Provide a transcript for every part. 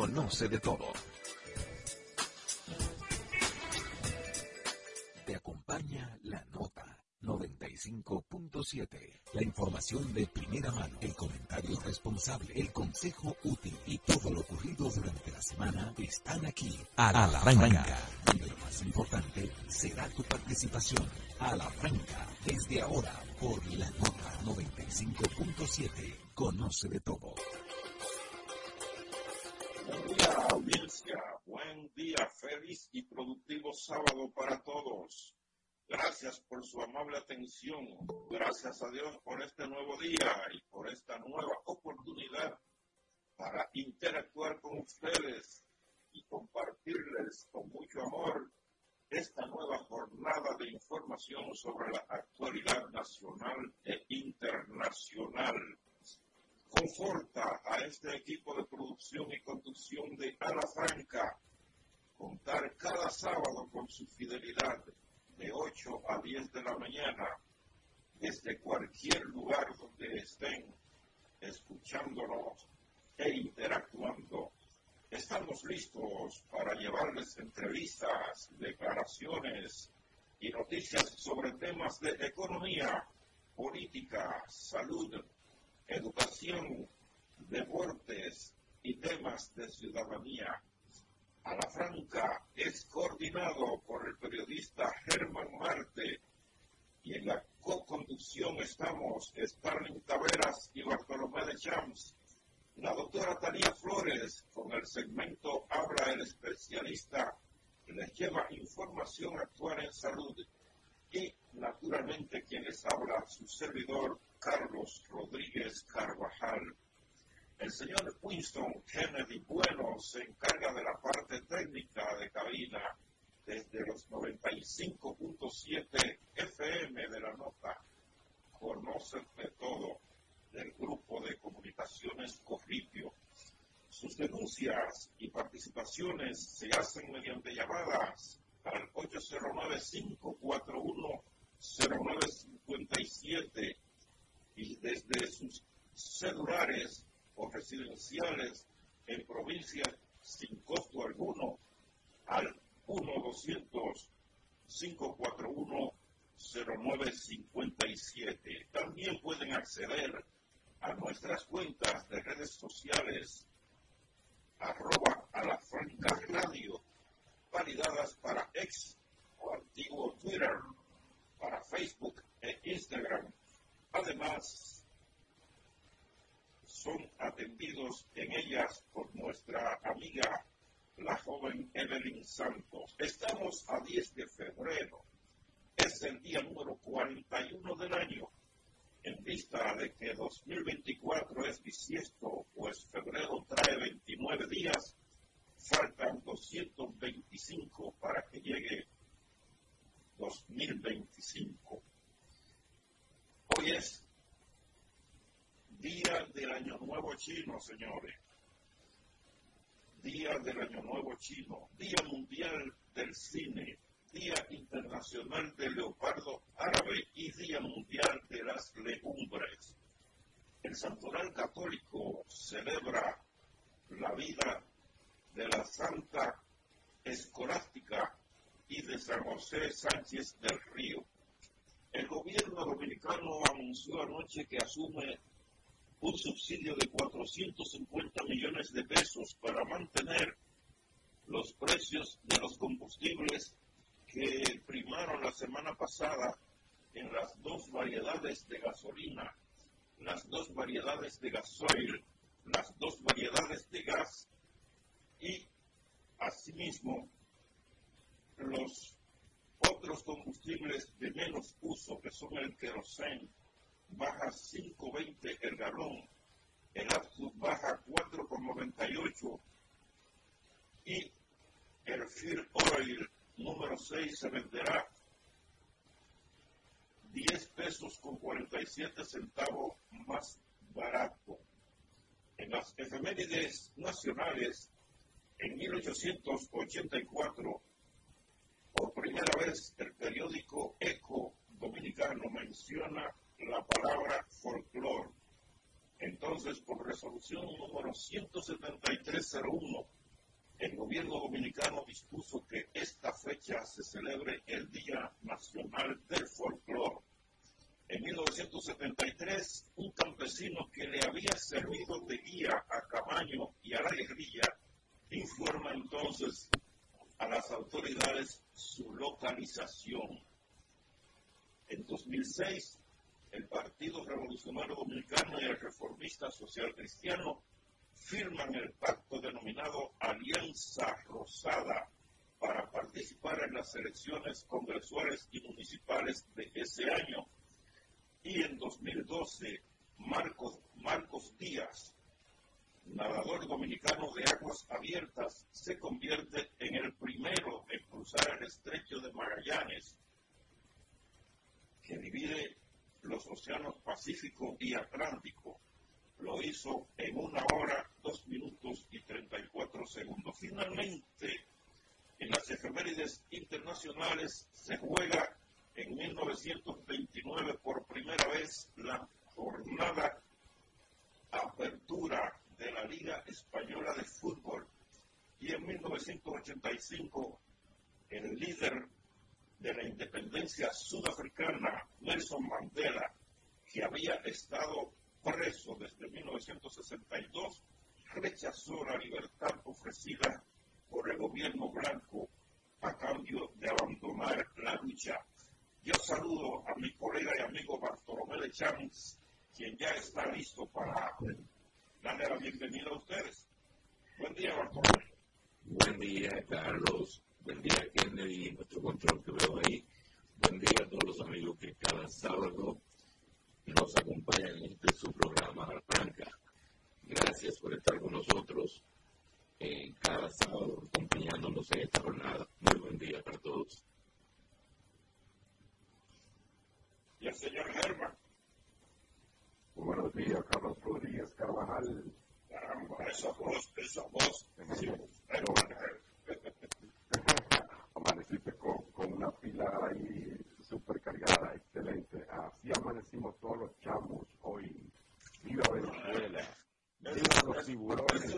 conoce de todo. Te acompaña la nota 95.7. La información de primera mano, el comentario responsable, el consejo útil y todo lo ocurrido durante la semana están aquí. A la franca. Y lo más importante será tu participación. A la franca. Desde ahora, por la nota 95.7. Conoce de todo. Buen día, feliz y productivo sábado para todos. Gracias por su amable atención. Gracias a Dios por este nuevo día y por esta nueva oportunidad para interactuar con ustedes y compartirles con mucho amor esta nueva jornada de información sobre la actualidad nacional e internacional. Conforta a este equipo de producción y conducción de Ala Franca contar cada sábado con su fidelidad de 8 a 10 de la mañana desde cualquier lugar donde estén escuchándonos e interactuando. Estamos listos para llevarles entrevistas, declaraciones y noticias sobre temas de economía, política, salud, educación, deportes y temas de ciudadanía a la Franca es coordinado por el periodista Germán Marte y en la co-conducción estamos Starling Taveras y Bartolomé de Champs. La doctora Talía Flores con el segmento Habla el especialista les lleva información actual en salud y naturalmente quien les habla su servidor Carlos Rodríguez Carvajal. El señor Winston Kennedy Bueno se encarga de la parte técnica de cabina desde los 95.7 FM de la nota. Conoce de todo del grupo de comunicaciones Corripio. Sus denuncias y participaciones se hacen mediante llamadas al 809-541-0957 y desde sus celulares residenciales en provincias sin costo alguno al 1-200-541-0957. También pueden acceder a nuestras cuentas de redes sociales arroba a la franca radio validadas para ex o antiguo Twitter, para Facebook e Instagram. Además, son atendidos en ellas por nuestra amiga, la joven Evelyn Santos. Estamos a 10 de febrero. Es el día número 41 del año. En vista de que 2024 es bisiesto, pues febrero trae 29 días, faltan 225 para que llegue 2025. Hoy es Día del Año Nuevo Chino, señores. Día del Año Nuevo Chino. Día Mundial del Cine. Día Internacional del Leopardo Árabe y Día Mundial de las Legumbres. El Santoral Católico celebra la vida de la Santa Escolástica y de San José Sánchez del Río. El gobierno dominicano anunció anoche que asume un subsidio de 450 millones de pesos para mantener los precios de los combustibles que primaron la semana pasada en las dos variedades de gasolina, las dos variedades de gasoil, las dos variedades de gas y asimismo los otros combustibles de menos uso que son el queroseno baja 5.20 el galón, el Absolute baja 4.98 y el Fear Oil número 6 se venderá 10 pesos con 47 centavos más barato. En las efemérides nacionales, en 1884, por primera vez el periódico Eco Dominicano menciona la palabra folclore Entonces, por resolución número 17301, el gobierno dominicano dispuso que esta fecha se celebre el Día Nacional del Folclore. En 1973, un campesino que le había servido de guía a Camaño y a la guerrilla informa entonces a las autoridades su localización. En 2006, el Partido Revolucionario Dominicano y el Reformista Social Cristiano firman el pacto denominado Alianza Rosada para participar en las elecciones congresuales y municipales de ese año. Y en 2012, Marcos, Marcos Díaz, nadador dominicano de aguas abiertas, se convierte en el primero en cruzar el estrecho de Magallanes, que divide los océanos Pacífico y Atlántico. Lo hizo en una hora, dos minutos y treinta y cuatro segundos. Finalmente, en las efemérides internacionales se juega en 1929 por primera vez la jornada apertura de la Liga Española de Fútbol y en 1985 el líder de la independencia sudafricana, Nelson Mandela, que había estado preso desde 1962, rechazó la libertad ofrecida por el gobierno blanco a cambio de abandonar la lucha. Yo saludo a mi colega y amigo Bartolomé de Chávez, quien ya está listo para darle la bienvenida a ustedes. Buen día, Bartolomé. Buen día, Carlos. Buen día, Kennedy, nuestro control que veo ahí. Buen día a todos los amigos que cada sábado nos acompañan en este su programa Franca. Gracias por estar con nosotros en cada sábado acompañándonos en esta jornada. Muy buen día para todos. Y el señor Germán. Buenos días, Carlos Rodríguez Carvajal. Caramba, esa voz, esa voz. Sí, amaneciste con, con, una pila ahí súper cargada, excelente. Así amanecimos todos los chamos hoy. Viva Venezuela. Viva los tiburones.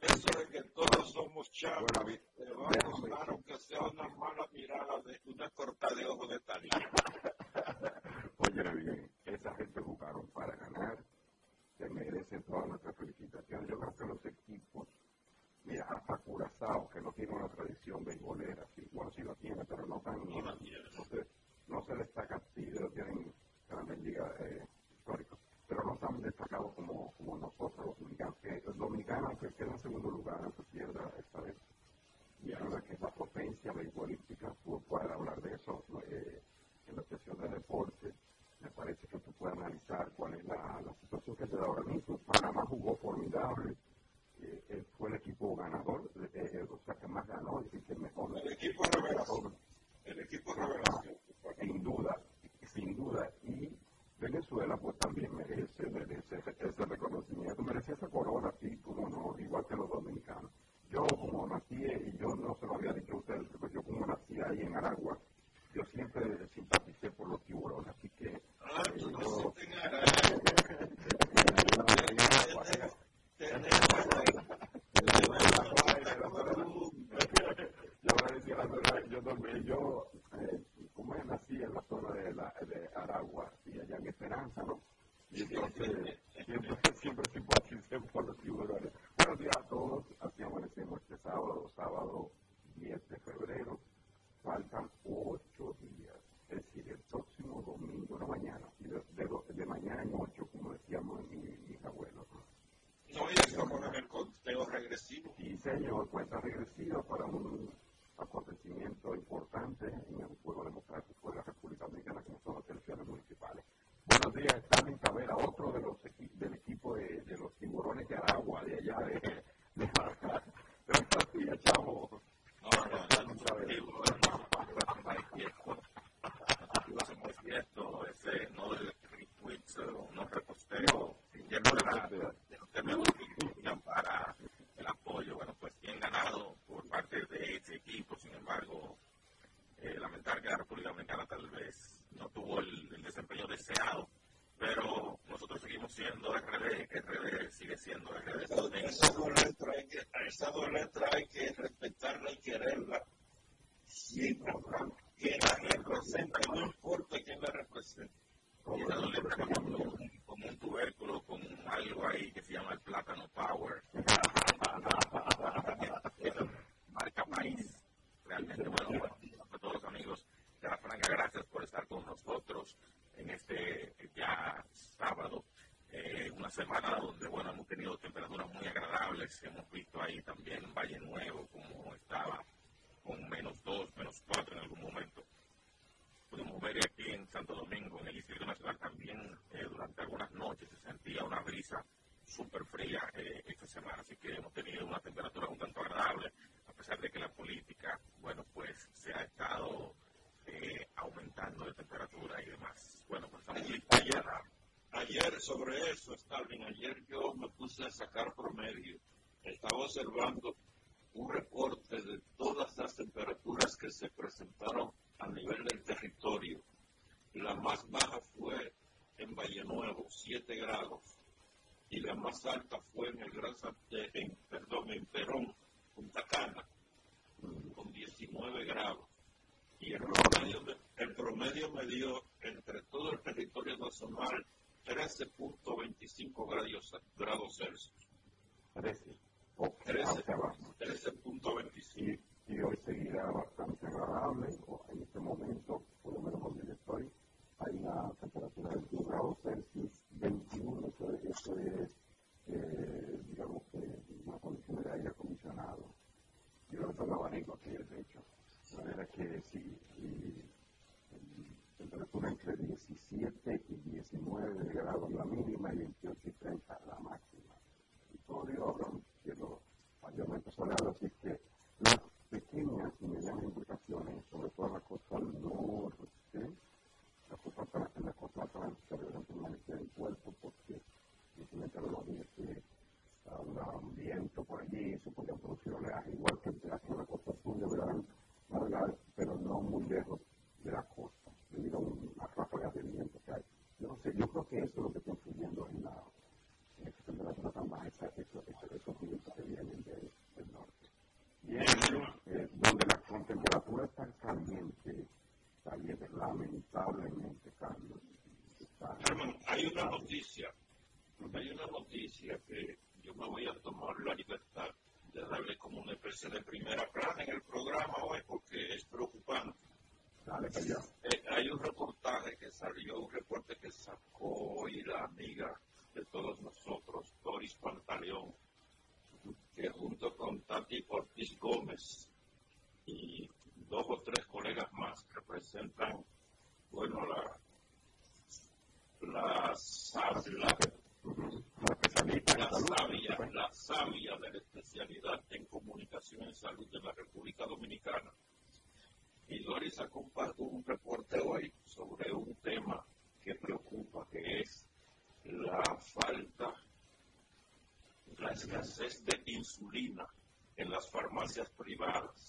Eso de que todos somos chavos. Te va a costar aunque sea una mala mirada de una corta de ojo de tal. Oye, bien, esa gente jugaron para ganar se merecen toda nuestra felicitación. Yo creo que los equipos, mira, hasta Curazao, que se ahora mismo. Panamá jugó formidable, Sí, señor, cuenta regresiva para un out of you. y supone producciones, igual que el de la Costa Azul de Verano insulina en las farmacias privadas.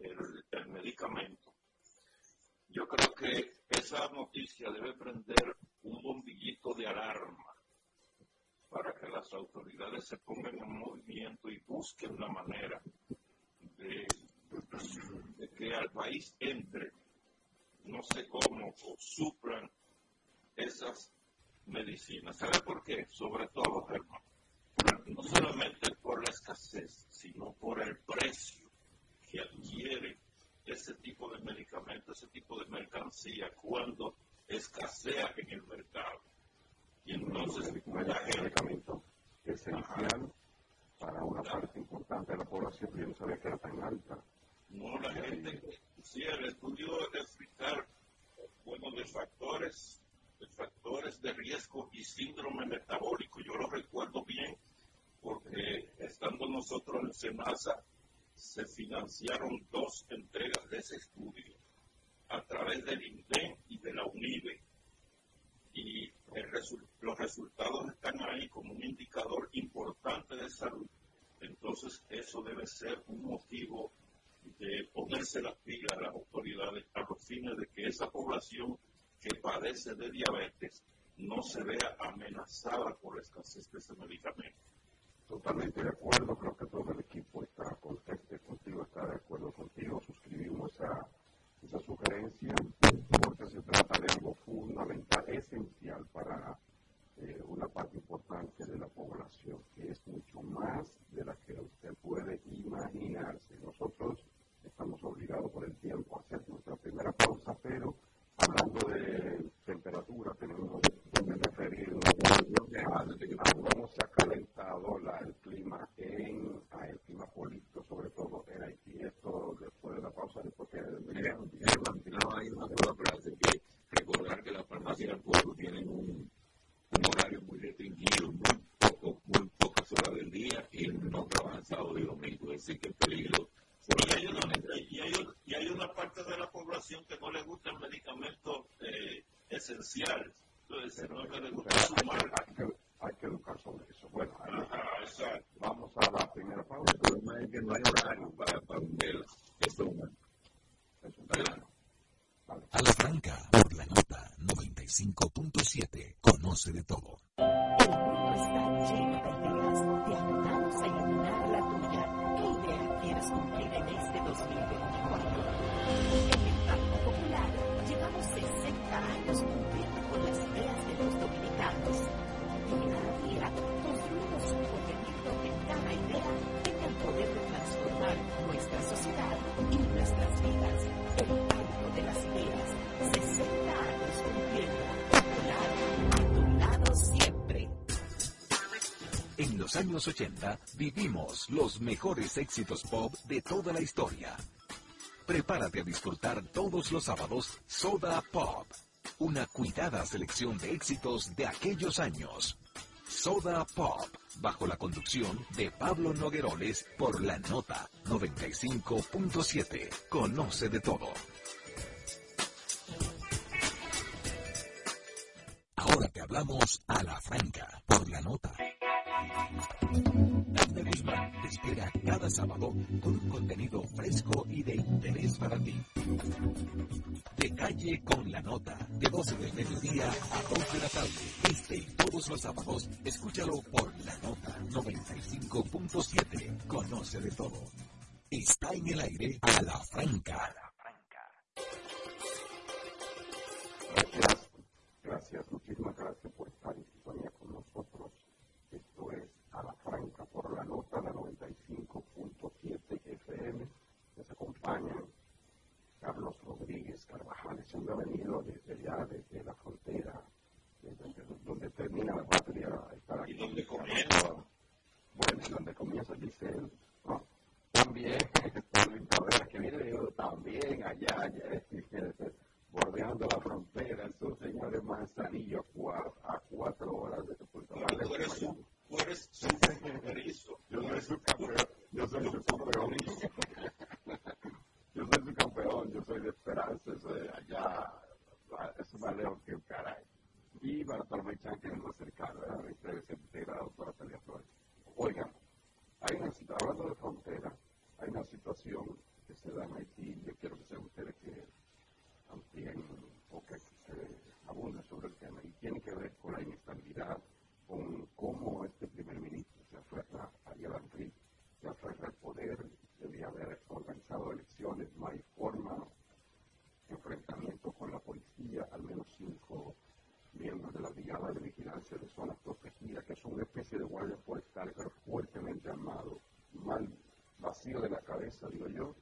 el, medicamento. Yo creo que esa noticia debe prender un bombillito de alarma para que las autoridades se pongan en movimiento y busquen la manera de, de que al país entre SENASA, se financiaron dos entregas de ese estudio a través del INDEN y de la UNIBE. Y los resultados están ahí como un indicador importante de salud. Entonces, eso debe ser un motivo de ponerse las pilas a las autoridades a los fines de que esa población que padece de diabetes no se vea amenazada por la escasez de ese medicamento. Totalmente de acuerdo, creo que todo el equipo está contento contigo, está de acuerdo contigo, suscribimos esa, esa sugerencia porque se trata de algo fundamental, esencial para eh, una parte importante de la población, que es mucho más de la que usted puede imaginarse. Nosotros estamos obligados por el tiempo a hacer nuestra primera pausa, pero hablando de temperatura, tenemos que referirnos a cómo se ha calentado el clima en el clima político, sobre todo en Haití. Esto después de la pausa, después que no, hay una sola frase que recordar que las farmacias del pueblo tienen un, horario muy restringido, muy poco, muy pocas horas del día y no trabajan sábado y domingo, es decir que el peligro y hay, una, y, hay, y hay, una parte de la población que no le gusta el medicamento eh, esencial. Entonces, no le gusta sumar. Hay que, hay que educar sobre eso. Bueno, ahí, vamos a la primera pausa. El problema es que no hay horario para, para ver esto. A la franca, por la nota 95.7, conoce de todo. El mundo está lleno de ideas, de ayudarnos a iluminar la tuya cumplir en este 2024. En el Banco Popular llevamos 60 años cumpliendo con las ideas de los dominicanos. Y cada día construimos un contenido que cada idea tenga el poder de transformar nuestra sociedad y nuestras vidas. El Banco de las Ideas, 60 años En los años 80 vivimos los mejores éxitos pop de toda la historia. Prepárate a disfrutar todos los sábados Soda Pop, una cuidada selección de éxitos de aquellos años. Soda Pop, bajo la conducción de Pablo Nogueroles por la nota 95.7. Conoce de todo. Ahora te hablamos a la franca por la nota Dafne Guzmán te espera cada sábado con un contenido fresco y de interés para ti. De calle con la nota, de 12 del mediodía a 2 de la tarde. Este y todos los sábados, escúchalo por la nota 95.7. Conoce de todo. Está en el aire a la franca. Gracias, gracias, muchísimas gracias por estar en sintonía con nosotros. Esto es a la por la nota de 95.7 FM. Les acompañan Carlos Rodríguez Carvajal, siempre ha venido desde allá, desde la frontera, desde donde termina la patria, estar aquí. ¿Y dónde comienza? Bueno, y donde comienza Giselle. ¿no? También Luis Cabrera, que viene de también allá, allá bordeando la frontera, esos señores Manzanillo a cuatro horas de Puerto Rico Yo soy su campeón. Yo soy su campeón. yo soy su campeón. Yo soy de Esperanza. Eso de allá. Eso más lejos que un caray. Y para Parmechan, que es más cercano, era 27 grados para Celia Flores. Oigan, hay una situación, hablando de frontera, hay una situación que se da en Haití. Yo quiero que sean ustedes que amplíen o que se abunden sobre el tema. Y tiene que ver con la inestabilidad con cómo este primer ministro se aferra a Madrid, se aferra al poder, debía haber organizado elecciones, no hay forma, enfrentamiento con la policía, al menos cinco miembros de la Brigada de Vigilancia de Zonas Protegidas, que son una especie de guardia forestal, pero fuertemente armado, mal vacío de la cabeza, digo yo,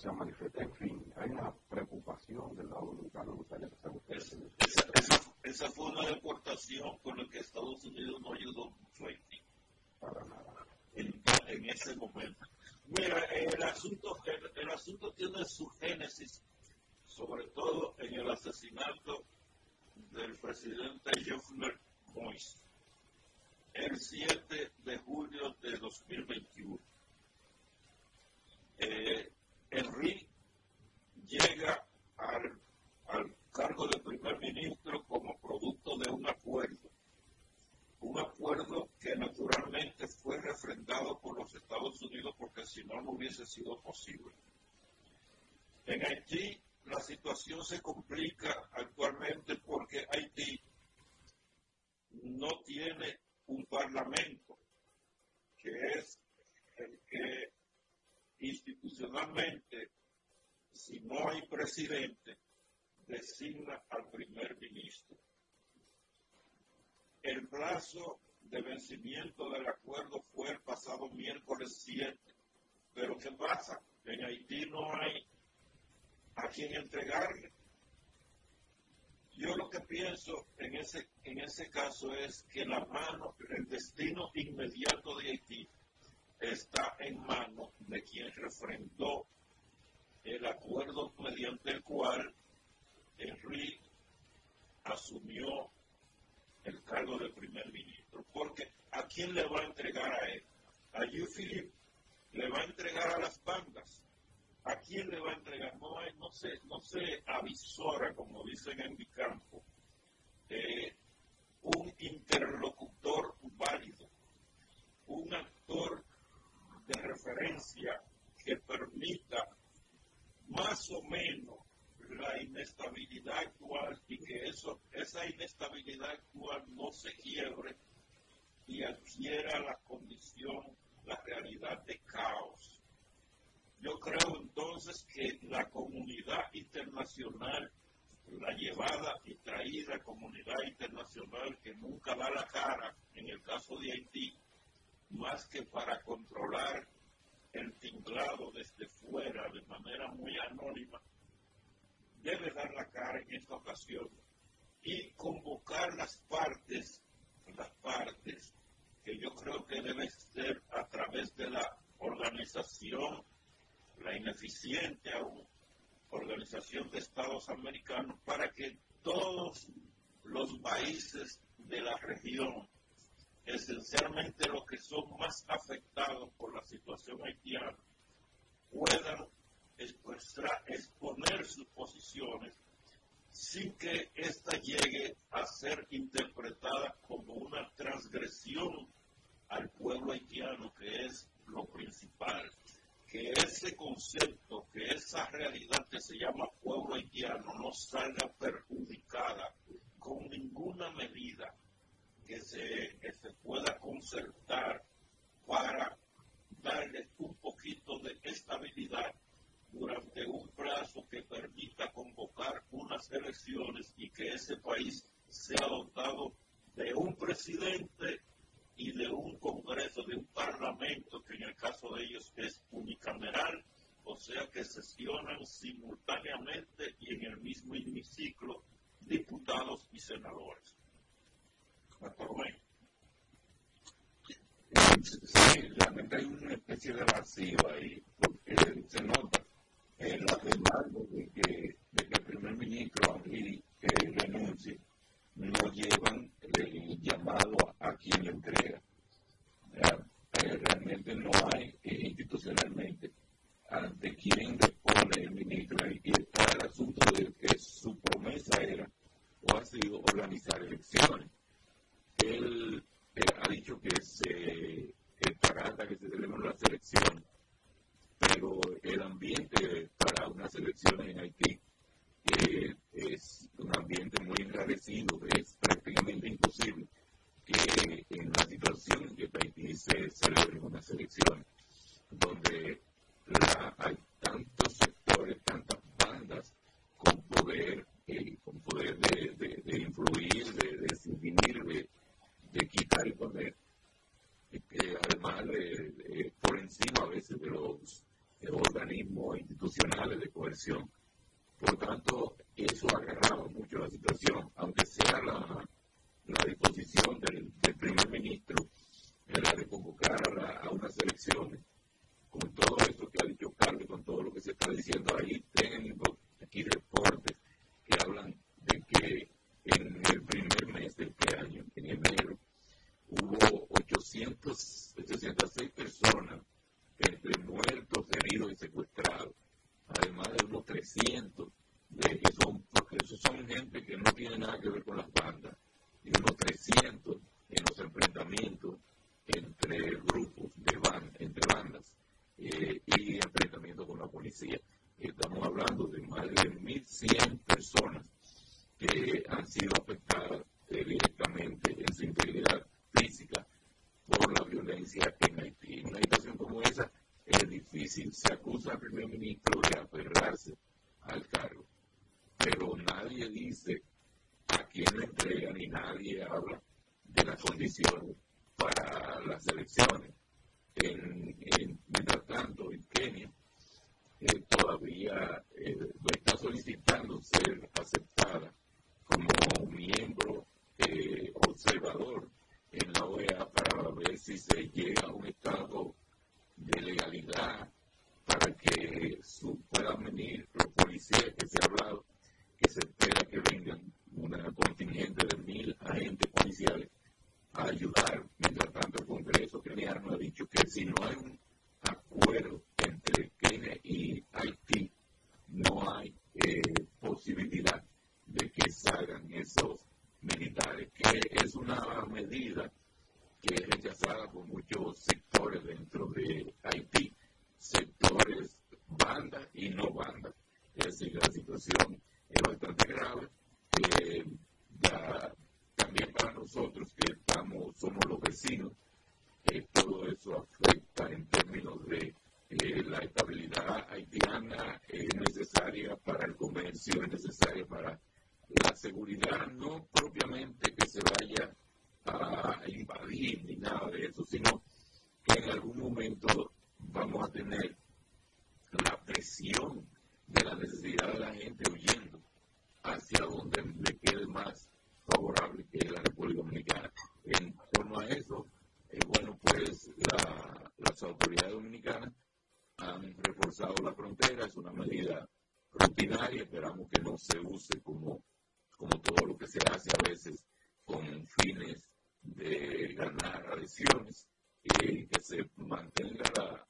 siamo manifestati. Enfim, En Haití la situación se complicó es que la mano, el destino inmediato, los americanos. perjudicada con ninguna medida que se, que se pueda concertar para darles un poquito de estabilidad durante un plazo que permita convocar unas elecciones y que ese país sea dotado de un presidente y de un Congreso, de un Parlamento, que en el caso de ellos es unicameral o sea que sesionan simultáneamente y en el mismo hemiciclo diputados y senadores. Sí, realmente hay una especie de vacío ahí, porque se nota el embargo de que, de que el primer ministro Henry eh, renuncie, no llevan el llamado a quien le entrega. Eh, realmente no hay eh, institucionalmente ante quien repone ministra y que está el asunto de que su promesa era o ha sido organizar elecciones. Él, ha dicho que se estará hasta que se celebren las elecciones, pero el ambiente para unas elecciones en Haití es un ambiente muy enrarecido, es prácticamente imposible que en la situación en que Haití se celebren unas elecciones, donde hay tantos sectores, tantas bandas con poder, eh, con poder de, de, influir, de, de de, de quitar y poner, que además eh, eh, por encima a veces de los, organismos institucionales de coerción. Por tanto, eso agarraba mucho la situación, aunque sea la, la disposición del, primer ministro era de convocar a, a unas elecciones con todo esto que ha dicho Carlos, con todo lo que se está diciendo ahí, tengo aquí reportes que hablan de que en el primer mes de este año, en enero, hubo 800, 806 personas entre muertos, heridos y secuestrados, además de unos 300 de que son, porque esos son gente que no tiene nada que ver con las bandas, y unos 300 en los enfrentamientos entre grupos de bandas, entre bandas eh, y enfrentamientos con la policía. Estamos hablando de más de 1.100 personas que han sido afectadas eh, directamente en su integridad física por la violencia en Haití. En una situación como esa es difícil. Se acusa al primer ministro de aferrarse al cargo, pero nadie dice a quién le entrega ni nadie habla de las condiciones para las elecciones. En, mientras tanto, en Kenia eh, todavía eh, está solicitando ser aceptada como miembro eh, observador en la OEA para ver si se llega a un estado de legalidad para que su, puedan venir los policías que se ha hablado, que se espera que vengan una contingente de mil agentes policiales ayudar. Mientras tanto, el Congreso keniano ha dicho que si no hay un acuerdo entre Kenia y Haití, no hay eh, posibilidad de que salgan esos militares, que es una medida que es rechazada por muchos sectores dentro de Haití, sectores bandas y no bandas. Es decir, la situación es bastante grave. Eh, también para nosotros que estamos, somos los vecinos, todo eso afecta en términos de eh, la estabilidad haitiana es necesaria para el comercio, es necesaria para la seguridad, no propiamente que se vaya a invadir ni nada de eso, sino que en algún momento vamos a tener la presión de la necesidad de la gente huyendo hacia donde le quede más favorable que la República Dominicana. En torno a eso, eh, bueno, pues las autoridades dominicanas han reforzado la frontera, es una medida rutinaria, esperamos que no se use como, como todo lo que se hace a veces con fines de ganar adhesiones y que se mantenga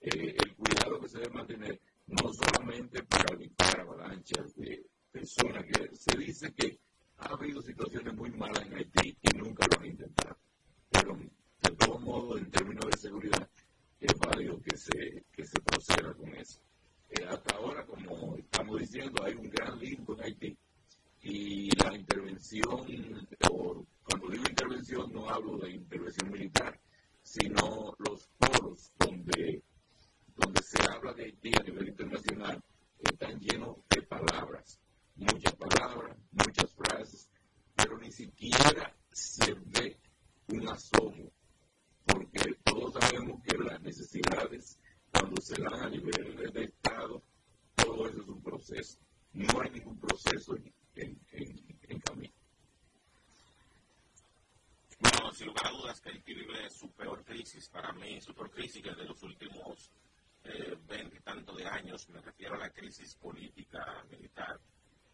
eh, el cuidado que se debe mantener no solamente para evitar avalanchas de personas que se dice que ha habido situaciones muy malas en Haití y nunca lo han intentado pero de todos modos en términos de seguridad es válido que se, que se proceda con eso. Eh, hasta ahora, como estamos diciendo, hay un gran limbo en Haití y la intervención, cuando digo intervención no hablo de intervención militar, sino los foros donde, donde se habla de Haití a nivel internacional están llenos de palabras, muchas palabras, muchas frases, pero ni siquiera se ve un asomo porque todos sabemos que las necesidades, cuando se dan a nivel de Estado, todo eso es un proceso. No hay ningún proceso en, en, camino. Bueno, sin lugar a dudas que Haití vive su peor crisis, para mí su peor crisis de los últimos eh, veinte y tantos de años, me refiero a la crisis política, militar,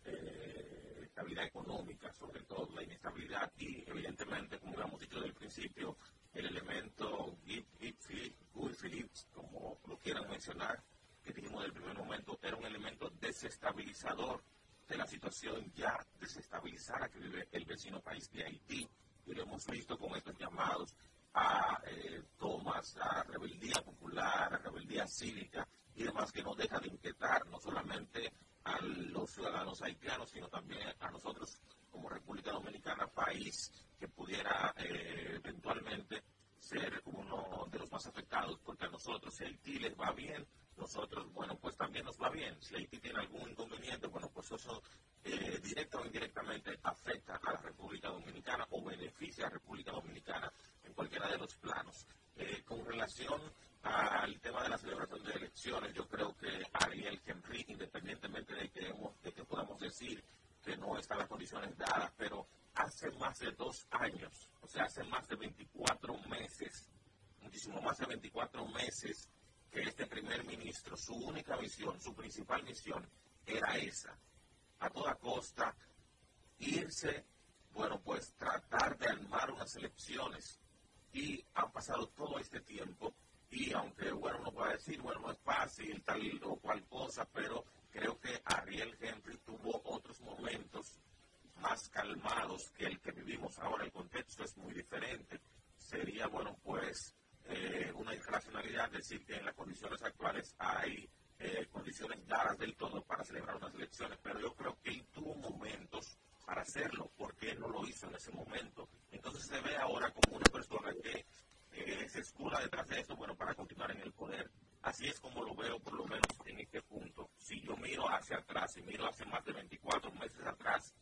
eh, estabilidad económica, sobre todo la inestabilidad y evidentemente, como hemos dicho desde el principio, el elemento Guy Phillips, como lo quieran mencionar, que dijimos el primer momento, era un elemento desestabilizador de la situación ya desestabilizada que vive el vecino país de Haití. Y lo hemos visto con estos llamados a eh, tomas, a rebeldía popular, a rebeldía cívica y demás que no deja de inquietar no solamente a los ciudadanos haitianos, sino también a nosotros como República Dominicana, país que pudiera eh, eventualmente ser uno de los más afectados, porque a nosotros, si Haití les va bien, nosotros, bueno, pues también nos va bien. Si Haití tiene algún inconveniente, bueno, pues eso eh, directa o indirectamente afecta a la República Dominicana o beneficia a la República Dominicana en cualquiera de los planos. Eh, con relación al tema de la celebración de elecciones, yo creo que Ariel Henry, independientemente de que, de que podamos decir que no están las condiciones dadas, pero hace dos años, o sea, hace más de 24 meses, muchísimo más de 24 meses que este primer ministro, su única misión, su principal misión era esa, a toda costa, irse, bueno, pues tratar de armar unas elecciones. Y han pasado todo este tiempo y aunque, bueno, uno puede decir, bueno, no es fácil, tal o cual cosa, pero creo que Ariel Henry tuvo otros momentos más calmados que el que vivimos ahora. El contexto es muy diferente. Sería, bueno, pues eh, una irracionalidad decir que en las condiciones actuales hay eh, condiciones dadas del todo para celebrar unas elecciones, pero yo creo que él tuvo momentos para hacerlo, porque él no lo hizo en ese momento. Entonces se ve ahora como una persona que eh, se escula detrás de esto, bueno, para continuar en el poder. Así es como lo veo, por lo menos en este punto. Si yo miro hacia atrás y miro hace más de 24 meses atrás,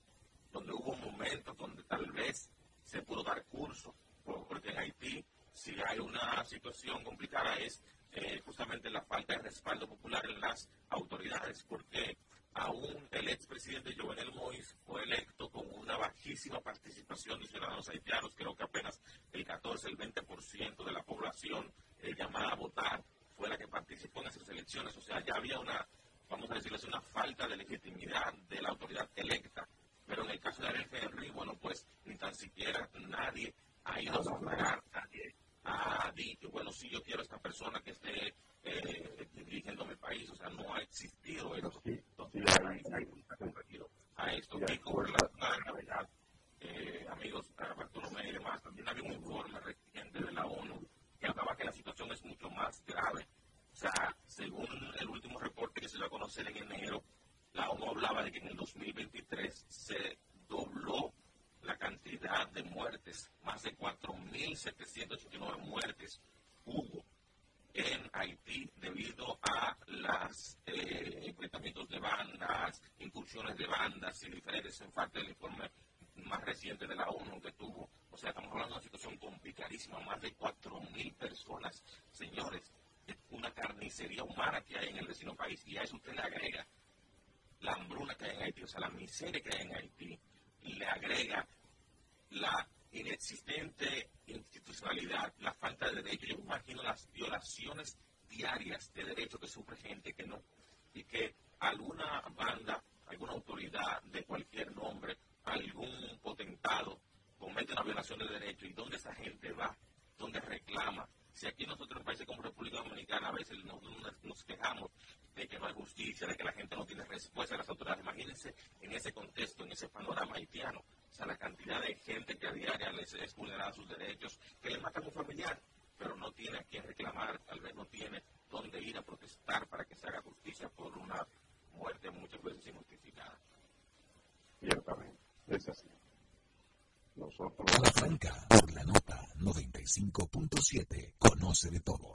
donde hubo momentos donde tal vez se pudo dar curso, porque en Haití, si hay una situación complicada, es eh, justamente la falta de respaldo popular en las autoridades, porque aún el expresidente Jovenel Moïse fue electo con una bajísima participación de ciudadanos haitianos, creo que apenas el 14, el 20% de la población eh, llamada a votar fue la que participó en esas elecciones, o sea, ya había una, vamos a decirles, una falta de legitimidad de la autoridad electa. Pero en el caso de Ariel Henry, bueno, pues ni tan siquiera nadie ha ido a sufragar, nadie ha dicho, bueno, sí, yo quiero a esta persona que esté eh, dirigiendo mi país, o sea, no ha existido eso. Entonces, a esto. Y con relación a la gravedad, eh, amigos, Bartolomé y demás, también había un informe reciente de la ONU que hablaba que la situación es mucho más grave. O sea, según el último reporte que se dio a conocer en enero, la ONU hablaba de que en el 2023 se dobló la cantidad de muertes, más de 4.789 muertes hubo en Haití debido a los eh, enfrentamientos de bandas, incursiones de bandas y diferentes, en parte del informe más reciente de la ONU que tuvo. O sea, estamos hablando de una situación complicadísima, más de 4.000 personas, señores, una carnicería humana que hay en el vecino país, y a eso usted le agrega la hambruna que hay en Haití, o sea, la miseria que hay en Haití, le agrega la inexistente institucionalidad, la falta de derechos. Yo me imagino las violaciones diarias de derechos que sufre gente que no, y que alguna banda, alguna autoridad de cualquier nombre, algún potentado comete una violación de derechos y dónde esa gente va, dónde reclama. Si aquí nosotros en países como República Dominicana a veces nos, nos quejamos de que no hay justicia, de que la gente no tiene respuesta a las autoridades, imagínense en ese contexto, en ese panorama haitiano o sea, la cantidad de gente que a diario les es vulnerada sus derechos, que le matan a un familiar, pero no tiene a quien reclamar, tal vez no tiene dónde ir a protestar para que se haga justicia por una muerte muchas veces injustificada. Ciertamente, es así. Nosotros... A la Franca, por la nota 95.7, conoce de todo.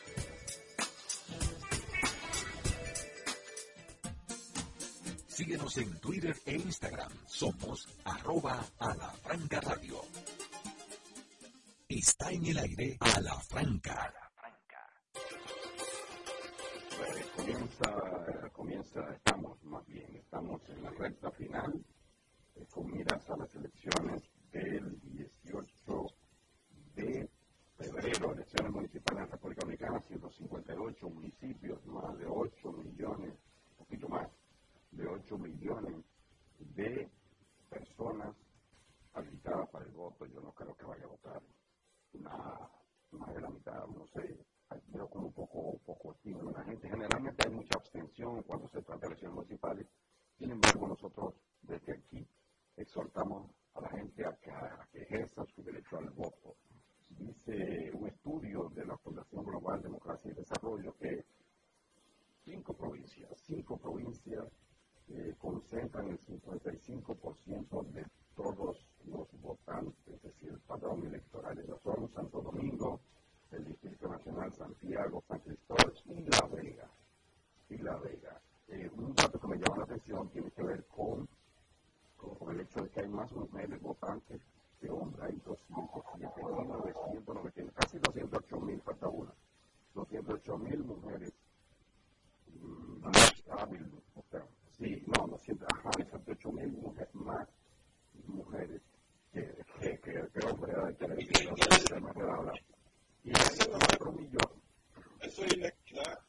Síguenos en Twitter e Instagram. Somos arroba a la franca radio. Está en el aire a franca. Comienza, comienza, estamos más bien, estamos en la recta final, eh, con miras a las elecciones del 18 de febrero, elecciones municipales en la República Dominicana, 158 municipios, más de 8 millones, un poquito más, de 8 millones de personas habilitadas para el voto. Yo no creo que vaya a votar más de la mitad, no sé, veo como un poco, poco estímulo la gente. Generalmente hay mucha abstención cuando se trata de elecciones municipales. Sin embargo, nosotros desde aquí exhortamos a la gente a que, a que ejerza su derecho al voto. Dice un estudio de la Fundación Global Democracia y Desarrollo que cinco provincias, cinco provincias concentran el 55% de todos los votantes, es decir, el padrón electoral. Ellos son Santo Domingo, el Distrito Nacional, Santiago, San Cristóbal y La Vega. Y La Vega. Eh, un dato que me llama la atención tiene que ver con, el hecho de que hay más mujeres votantes que hombres. Hay 207.990, casi 208 mil, falta una. 208 mil mujeres mm, hábiles, o sí, no, 208 mil mujeres más mujeres que, que, que, que hombres, hay que decirlo, y eso es 4 millones. Eso es inequidad.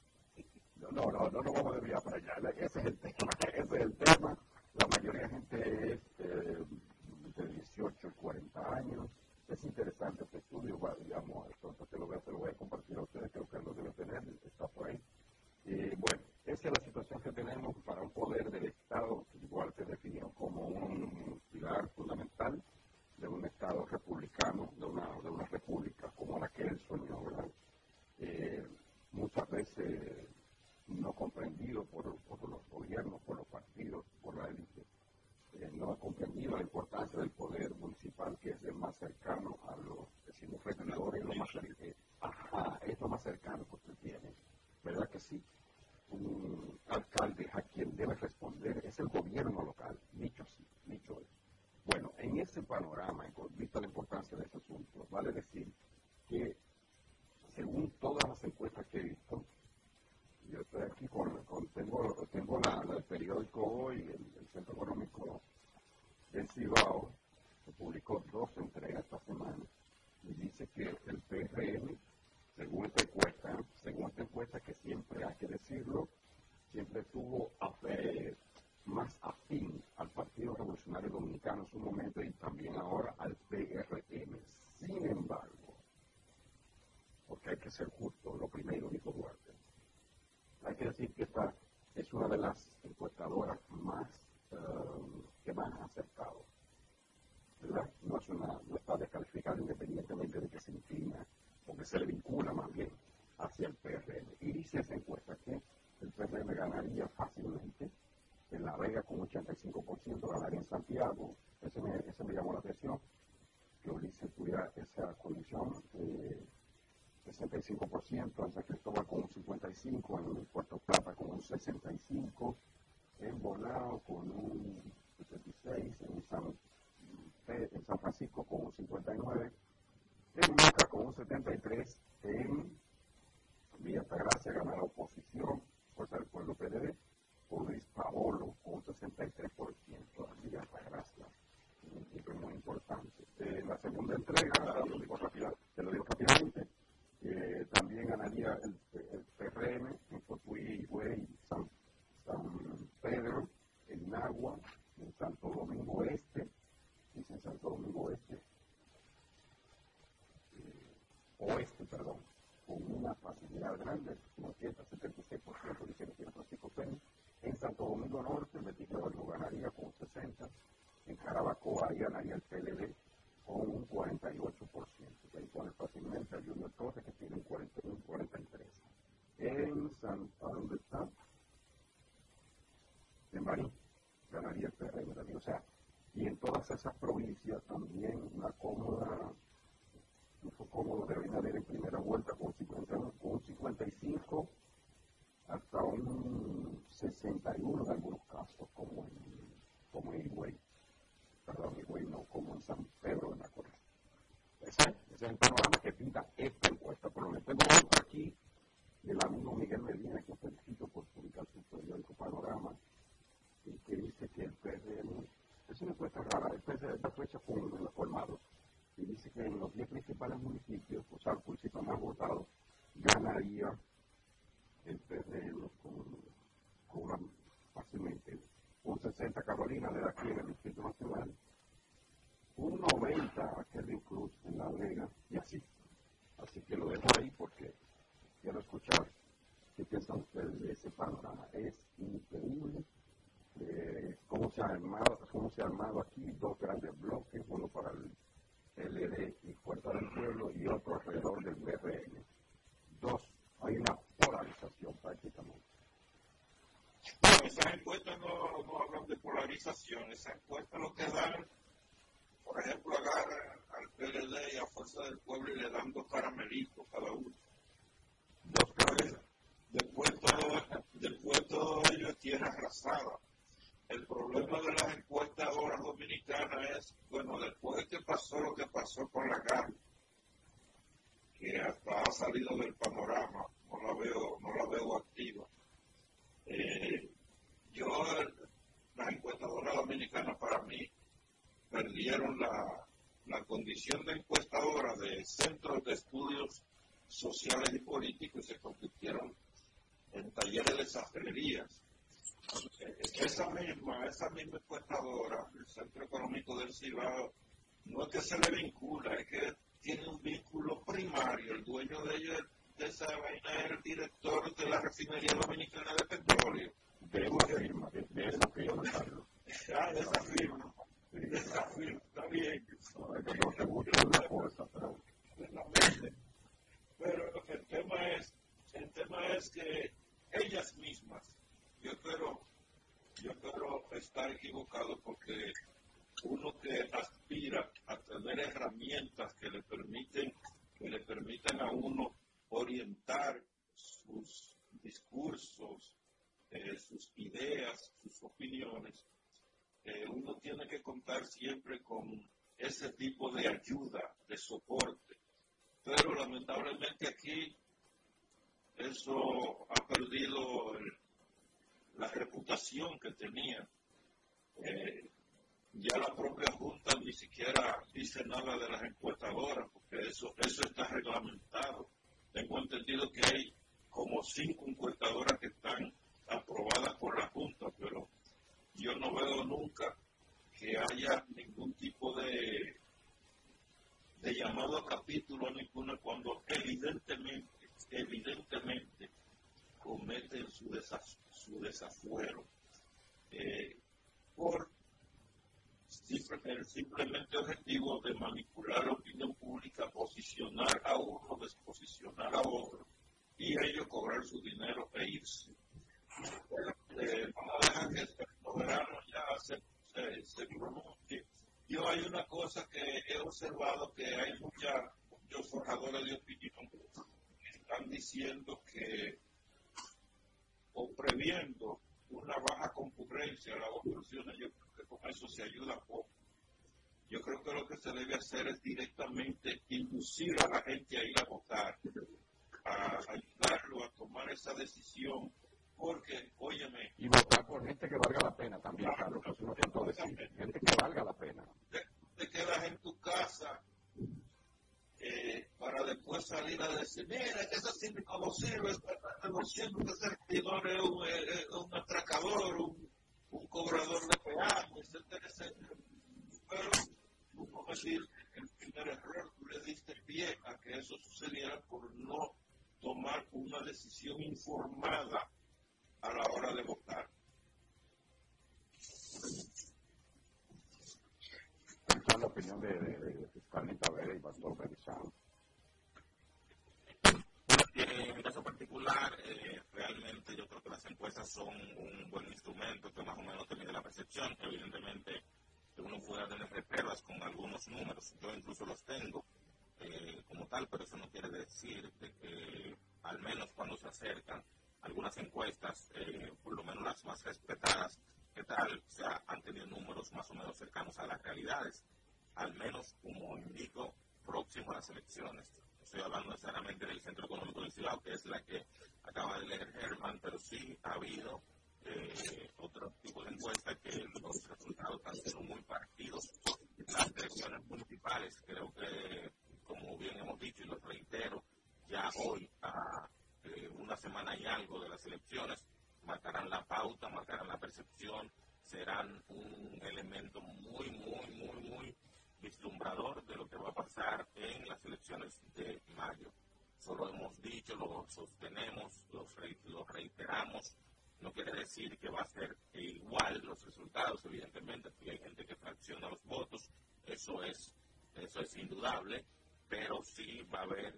No, no, no, no vamos a desviar para allá. Ese es el tema. Ese es el tema. La mayoría de gente es eh, de 18 y 40 años. Es interesante este estudio, digamos, entonces te lo, voy a, te lo voy a compartir a ustedes, creo que lo debe tener, está por ahí. Y bueno, esa es la situación que tenemos para un poder del Estado, que igual se definió como un pilar fundamental de un Estado republicano, de una, de una república como la que él soñó, ¿verdad? Eh, muchas veces no comprendido por, por, los gobiernos, por los partidos, por la élite. Eh, no ha comprendido la importancia del poder municipal, que es el más cercano a los vecinos regidores, lo más, eh, ajá, es lo más cercano que usted tiene. ¿Verdad que sí? Un alcalde a quien debe responder es el gobierno local, dicho así, dicho eso. Bueno, en ese panorama, vista la importancia de este asunto, vale decir que según todas las encuestas que he visto, yo estoy aquí con, tengo, tengo la, el periódico hoy, el, el, Centro Económico del Cibao, que publicó dos entregas esta semana, y dice que el PRM, según esta encuesta, según esta encuesta que siempre hay que decirlo, siempre tuvo fe, más afín al Partido Revolucionario Dominicano en su momento y también ahora al PRM. Sin embargo, porque hay que ser justo, lo primero, dijo Duarte, hay que decir que esta es una de las encuestadoras más uh, que más han acercado. ¿verdad? No, es una, no está descalificada independientemente de que se inclina o que se le vincula más bien hacia el PRM. Y dice esa encuesta que el PRM ganaría fácilmente en La Vega con 85%, ganaría en Santiago. Ese me llamó la atención, que Ulises tuviera esa condición. Eh, 65%, en San Cristóbal con un 55%, en Puerto Plata con un 65%, en Bonao con un 76%, en San, en San Francisco con un 59%, en Moca con un 73%, en Villa Altagracia gana la oposición, Fuerza del Pueblo PDD, con Luis Paolo con un 63%, en Villa Altagracia, un tipo muy importante. En la segunda entrega, lo digo, rápida, te lo digo rápidamente, eh, también ganaría el, el PRM en Cotuí, Güey, San, San Pedro, en Nagua, en Santo Domingo Este, en Santo Domingo Este, eh, Oeste, perdón, con una facilidad grande, un 76% dice que tiene Francisco Peña. En Santo Domingo Norte, el lo ganaría con 60%. En Carabacoa, ahí ganaría el PLD con un 48%. Se impone fácilmente a Junior Torres, que tiene un 41, 43. En Santa, ¿dónde está? En Baní, ganaría el PRM, o sea, y en todas esas provincias también una cómoda, un cómodo de Abinader en primera vuelta con, 50, con un 55 hasta un 61 en algunos casos, como en, como Higüey perdón, Higüey no, como en San Pedro de Macorís. Ese, ese es el panorama que pinta esta encuesta. Pero me tengo otro aquí del amigo Miguel Medina, que felicito por publicar su periódico Panorama, y que dice que el PRM, es una encuesta rara, el PRM está fecha con los formados, y dice que en los 10 principales municipios, o sea, el municipio más votado, ganaría el PRM con, con una, fácilmente un 60 En el Distrito Nacional, un 90 a Cruz en La Vega y así. Así que lo dejo ahí porque quiero escuchar qué piensan ustedes de ese panorama. Es increíble eh, cómo, se ha armado, cómo se ha armado aquí dos grandes bloques, uno para el LD y Fuerza del Pueblo y otro alrededor del BRN. sociales y políticos se convirtieron en talleres de sastrerías. Eh, esa misma, esa misma encuestadora, el Centro Económico del Cibao, inducir a la gente a ir a votar, a ayudarlo a tomar esa decisión, porque, óyeme... Y votar por gente que valga la pena también, claro, Carlos, no tanto decir, gente que valga la pena. Te, te quedas en tu casa eh, para después salir a decir, mira, que esa síndico no sirve, no sirve, que Yahweh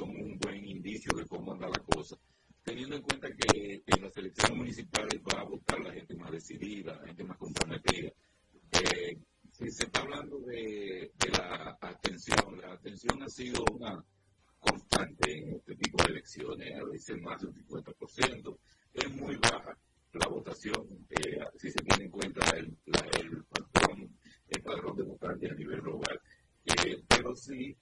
son un buen indicio de cómo anda la cosa teniendo en cuenta que en las elecciones municipales va a votar la gente más decidida, la gente más comprometida. Eh, si se está hablando de, la atención, la atención ha sido una constante en este tipo de elecciones, a veces más de un 50%. Es muy baja la votación, eh, si se tiene en cuenta el, el, padrón, el padrón de votantes a nivel global. Eh, pero sí,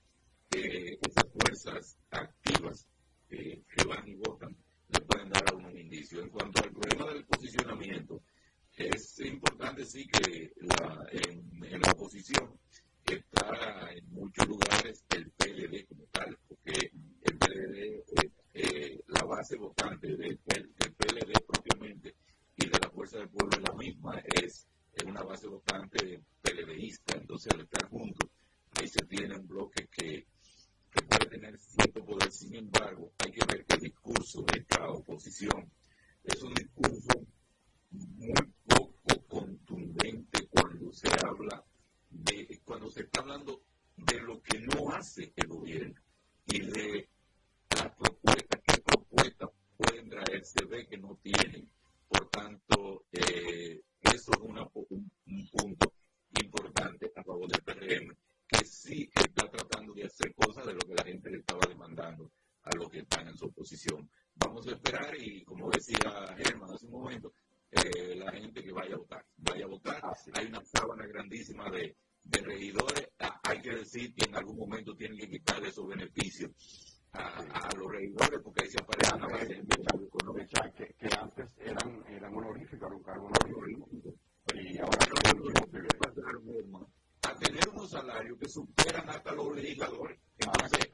esas fuerzas activas que van y votan le pueden dar algún indicio. En cuanto al problema del posicionamiento, es importante sí que la, en, la oposición está en muchos lugares el PLD como tal, porque el PLD, eh, eh, la base votante del, PLD propiamente y de la Fuerza del Pueblo es la misma, es, una base votante PLDista, entonces al estar juntos, ahí se tiene un bloque que que puede tener cierto poder. Sin embargo, hay que ver que el discurso de esta oposición es un discurso muy poco contundente cuando se habla de, cuando se está hablando de lo que no hace el gobierno y de las propuestas, qué propuestas pueden traer, se ve que no tienen. Por tanto, eh, eso es una, un, un punto importante a favor del PRM que sí está tratando de hacer cosas de lo que la gente le estaba demandando a los que están en su oposición. Vamos a esperar y, como decía Germán hace un momento, eh, la gente que vaya a votar, vaya a votar. Hay una sábana grandísima de, de regidores. Ah, hay que decir que en algún momento tienen que quitarle esos beneficios a, los regidores porque ahí se aparecen a base de que, que antes eran, eran honoríficos, eran un cargo honorífico. Y ahora no a tener unos salarios que superan hasta los legisladores. Entonces,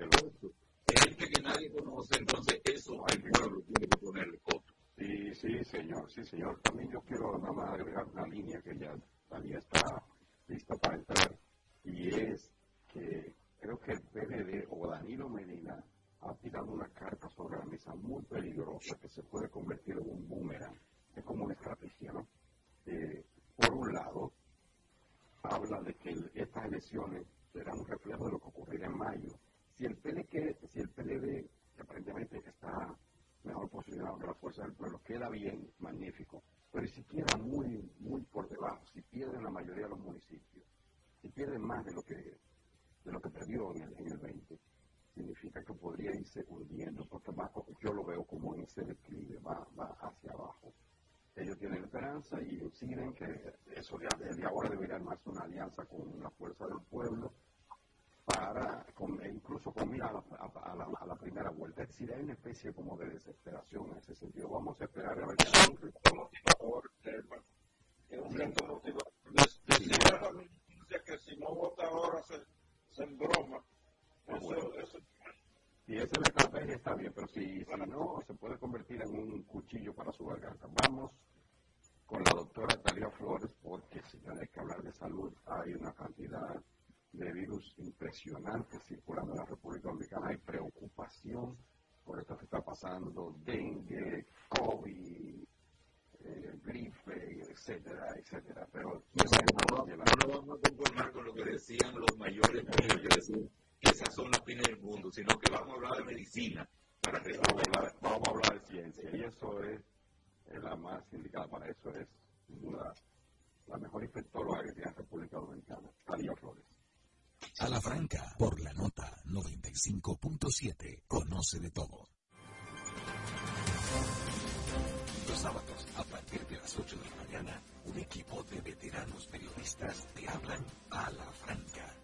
gente que nadie conoce, entonces eso al pueblo tiene que ponerle costo. Sí, sí, señor, sí, señor. También yo quiero nada más agregar una línea que ya también está lista para entrar, y es que creo que el PDD o Danilo Medina ha tirado una carta sobre la mesa muy peligrosa que se puede convertir en un boomerang. Es como una estrategia, ¿no? Eh, por un lado, habla de que estas elecciones serán un reflejo de lo que ocurrirá en mayo. Si el PLD, si el PLD que aparentemente está mejor posicionado que la fuerza del pueblo, queda bien, magnífico, pero si queda muy, muy por debajo, si pierden la mayoría de los municipios, si pierden más de lo que, de lo que perdió en el, en el 20, significa que podría irse hundiendo, porque yo lo veo como en ese declive, va, va hacia abajo ellos tienen esperanza y deciden que eso de, ahora debería armarse una alianza con la fuerza del pueblo para e incluso con mira a la, a, la, primera vuelta. Es decir, hay una especie como de desesperación en ese sentido. Vamos a esperar a ver qué Es un reto motivador. Decía la familia que si no vota ahora se, se embroma. Eso, eso, y esa estrategia está bien, pero si, si no, se puede convertir en un cuchillo para su garganta. Vamos con la doctora Talia Flores, porque si hay que hablar de salud, hay una cantidad de virus impresionantes circulando en la República Dominicana. Hay preocupación por esto que está pasando, dengue, COVID, eh, gripe, etcétera, etcétera. Pero no, no, vamos a conformar con lo que decían los mayores esas son las fines del mundo, sino que vamos a hablar de medicina vamos, a hablar de ciencia y eso es, la más indicada para eso es la, mejor infectóloga que tiene la República Dominicana, Talía Flores. A la Franca, por la nota 95.7, conoce de todo. Los sábados, a partir de las 8 de la mañana, un equipo de veteranos periodistas te hablan a la Franca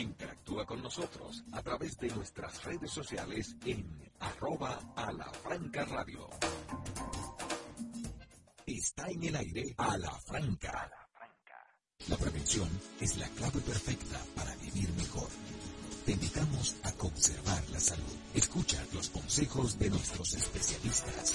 Interactúa con nosotros a través de nuestras redes sociales en arroba a radio. Está en el aire a la. La prevención es la clave perfecta para vivir mejor. Te invitamos a conservar la salud. Escucha los consejos de nuestros especialistas.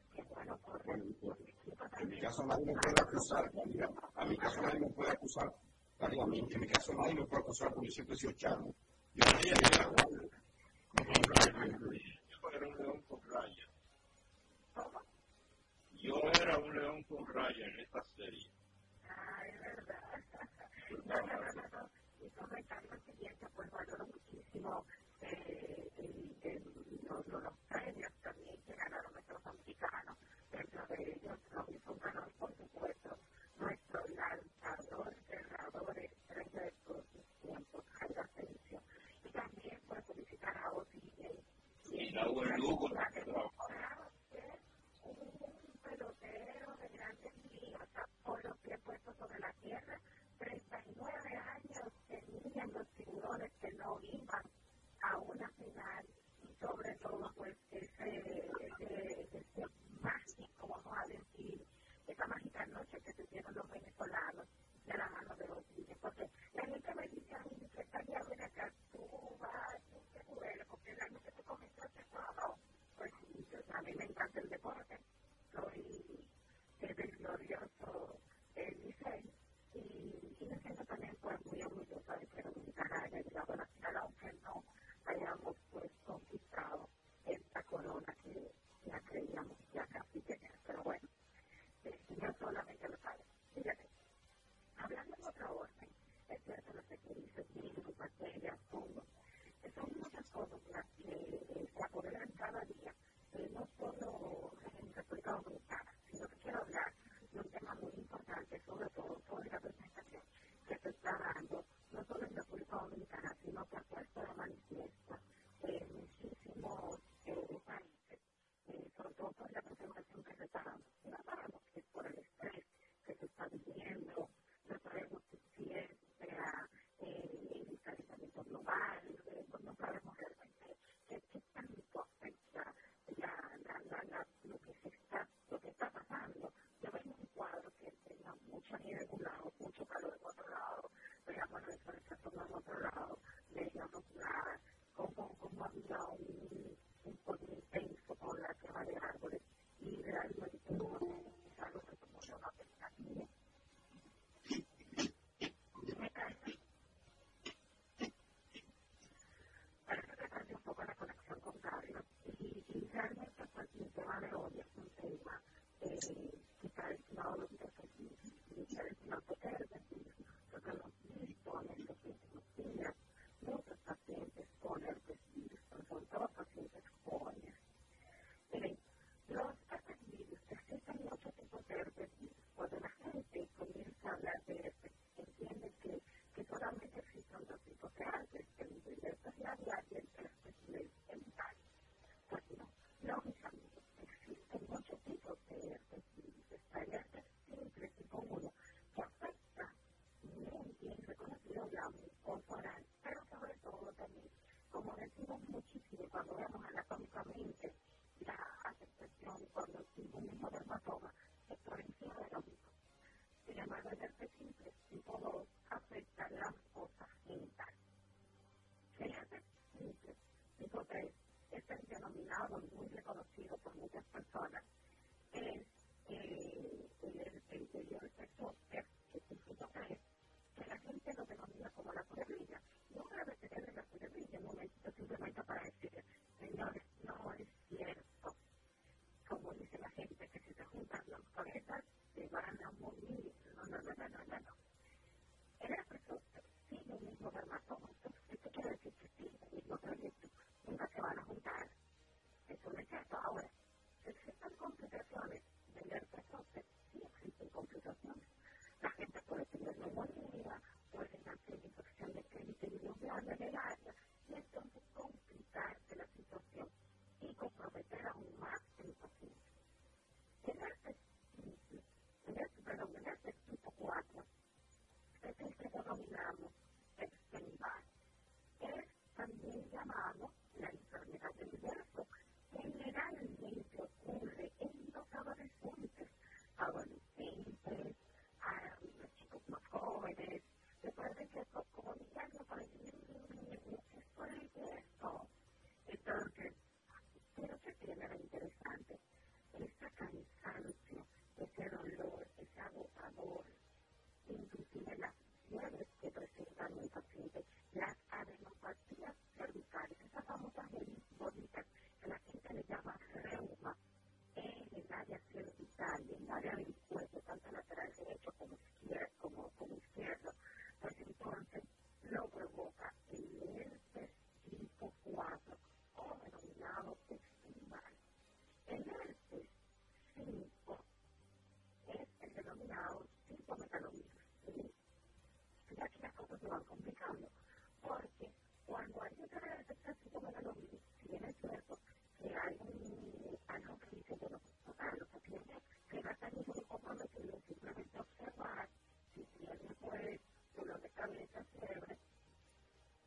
felicítamos, felicítamos. caso nadie me puede acusar, a mi caso nadie me puede acusar, a mí, en mi caso nadie me puede acusar porque siempre he sido chamo. Yo era un león con raya. Yo era un león con raya en esta serie. Ah, es verdad. Comentar lo siguiente, pues valoro muchísimo sobre la tierra, 39 años tenían los tiburones que no iban a una final y sobre todo pues ese, ese, ese mágico, vamos a decir, esa mágica noche que tuvieron los venezolanos de la mano de los niños. Porque la gente me dice a mí que estaría bien acá, tú vas, que duele, porque realmente te comenzó este juego. Pues a mí me encanta el deporte, soy del glorioso Licey y, y me siento también pues muy orgullosa de que Dominicana haya llegado a la final, aunque no hayamos pues conquistado esta corona que ya creíamos ya casi tener, pero bueno, el Señor solamente lo sabe. Fíjate, hablando en otra orden, es cierto lo que dice virus, bacterias, hongos, son muchas cosas las cosas se van complicando. Porque cuando hay que otra aceptación, como la lombriz, si es cierto que hay un, algo que dice, bueno, pues, total, lo que tiene que va a salir muy comprometido, simplemente observar si tiene pues dolor de cabeza, fiebre,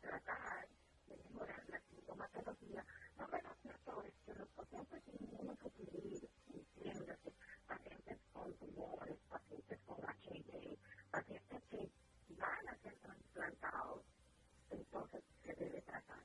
tratar de mejorar la sintomatología, no menos factores que los pacientes inmunosuprimidos, entiéndase, pacientes con tumores, pacientes con HIV, pacientes que van a ser trasplantados, entonces se debe tratar.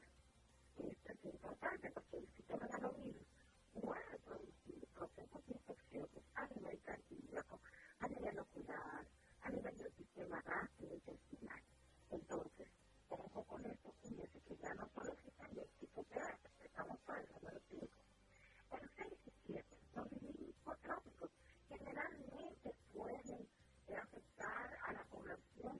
Y esto es importante porque el sistema de ganovirus puede producir procesos infecciosos a nivel cardíaco, a nivel ocular, a nivel del sistema gastrointestinal. Entonces, ojo con esto, fíjense que ya no solo existen los psicoterapia, estamos por el número 5. El 6 y 7 son psicotrópicos, generalmente pueden afectar a la población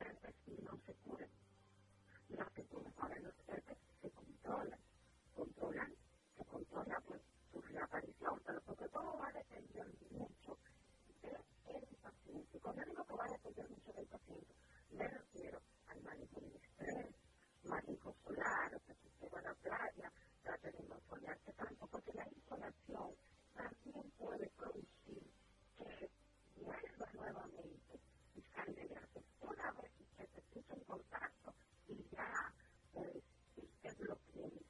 estreses no se curan. Las que provocaban los estreses se controlan, controlan, se controla pues su reaparición, pero sobre todo va a depender mucho del paciente. Cuando digo que va a depender mucho del paciente, me refiero al manejo del estrés, manejo solar, que si usted va a la playa, trate de no solearse tanto, porque la insolación también puede producir que vuelva nuevamente y salga de en contacto y ya, pues, si usted lo tiene,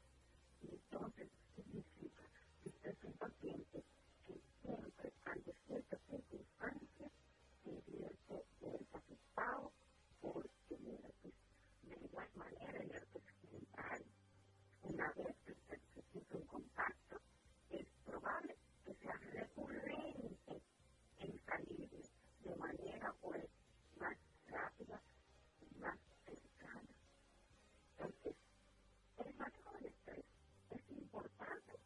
entonces significa que es un paciente que siempre, ante ciertas circunstancias, se vierte desacostado por su nervios. De igual manera, el nervios alimentario, una vez que usted contacto, es probable que sea recurrente el salir de manera pues más rápida.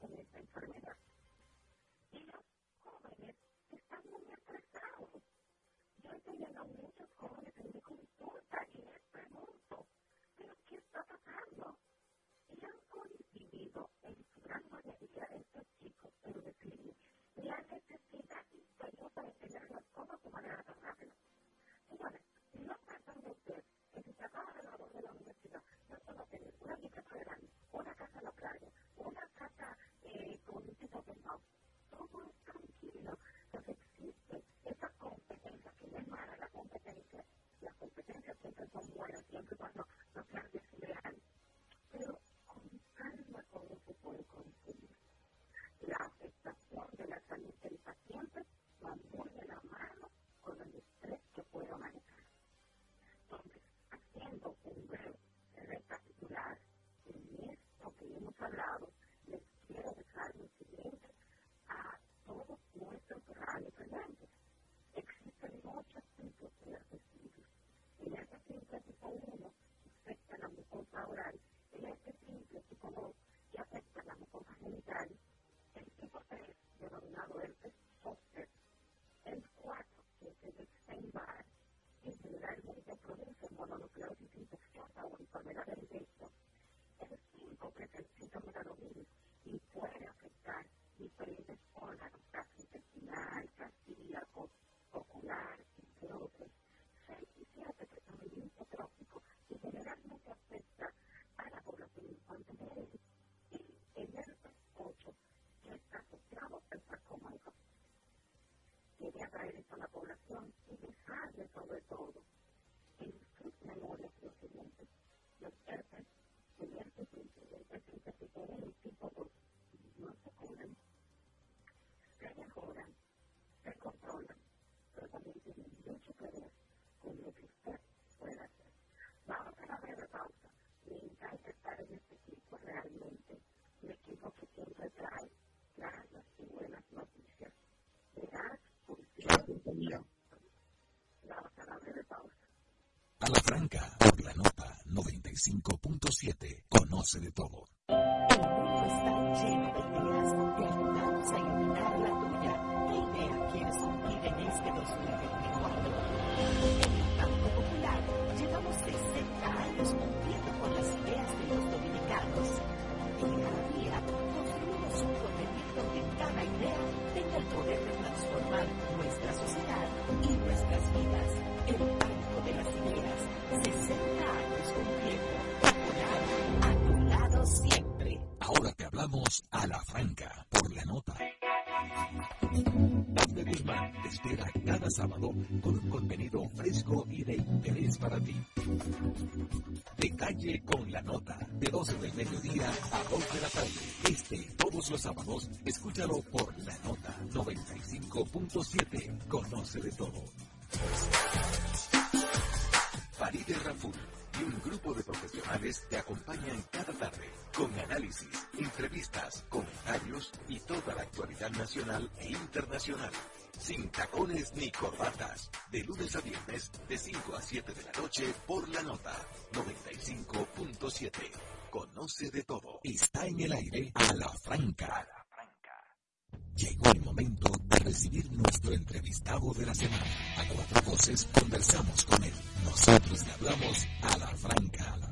con esta enfermedad. Y los jóvenes están muy atrasados. Yo estoy viendo a muchos jóvenes en mi consulta y les pregunto, ¿pero qué está pasando? Y han coincidido en su gran mayoría estos chicos en decir la necesidad imperiosa de tener las cosas de manera tan rápida. Señores, no tratan de usted que si se de graduar de la universidad, no solo tener una casa una casa en la playa, una casa como dice, no, todo tranquilo. Entonces, existen esas competencias que no la competencia. Las competencias siempre son buenas, siempre cuando no clase es ideal. Pero, con calma, todo se puede conseguir. La afectación de la salud del paciente va muy de la mano con el estrés que pueda manejar. Entonces, haciendo un breve recapitular, en esto que hemos hablado, 95.7. Conoce de todo. Con un contenido fresco y de interés para ti. De calle con la nota, de 12 del mediodía a 2 de la tarde. Este, todos los sábados, escúchalo por la nota 95.7. nacional e internacional. Sin tacones ni corbatas. De lunes a viernes, de 5 a 7 de la noche, por la nota 95.7. Conoce de todo. Está en el aire a la franca. Llegó el momento de recibir nuestro entrevistado de la semana. A cuatro voces conversamos con él. Nosotros le hablamos a la franca,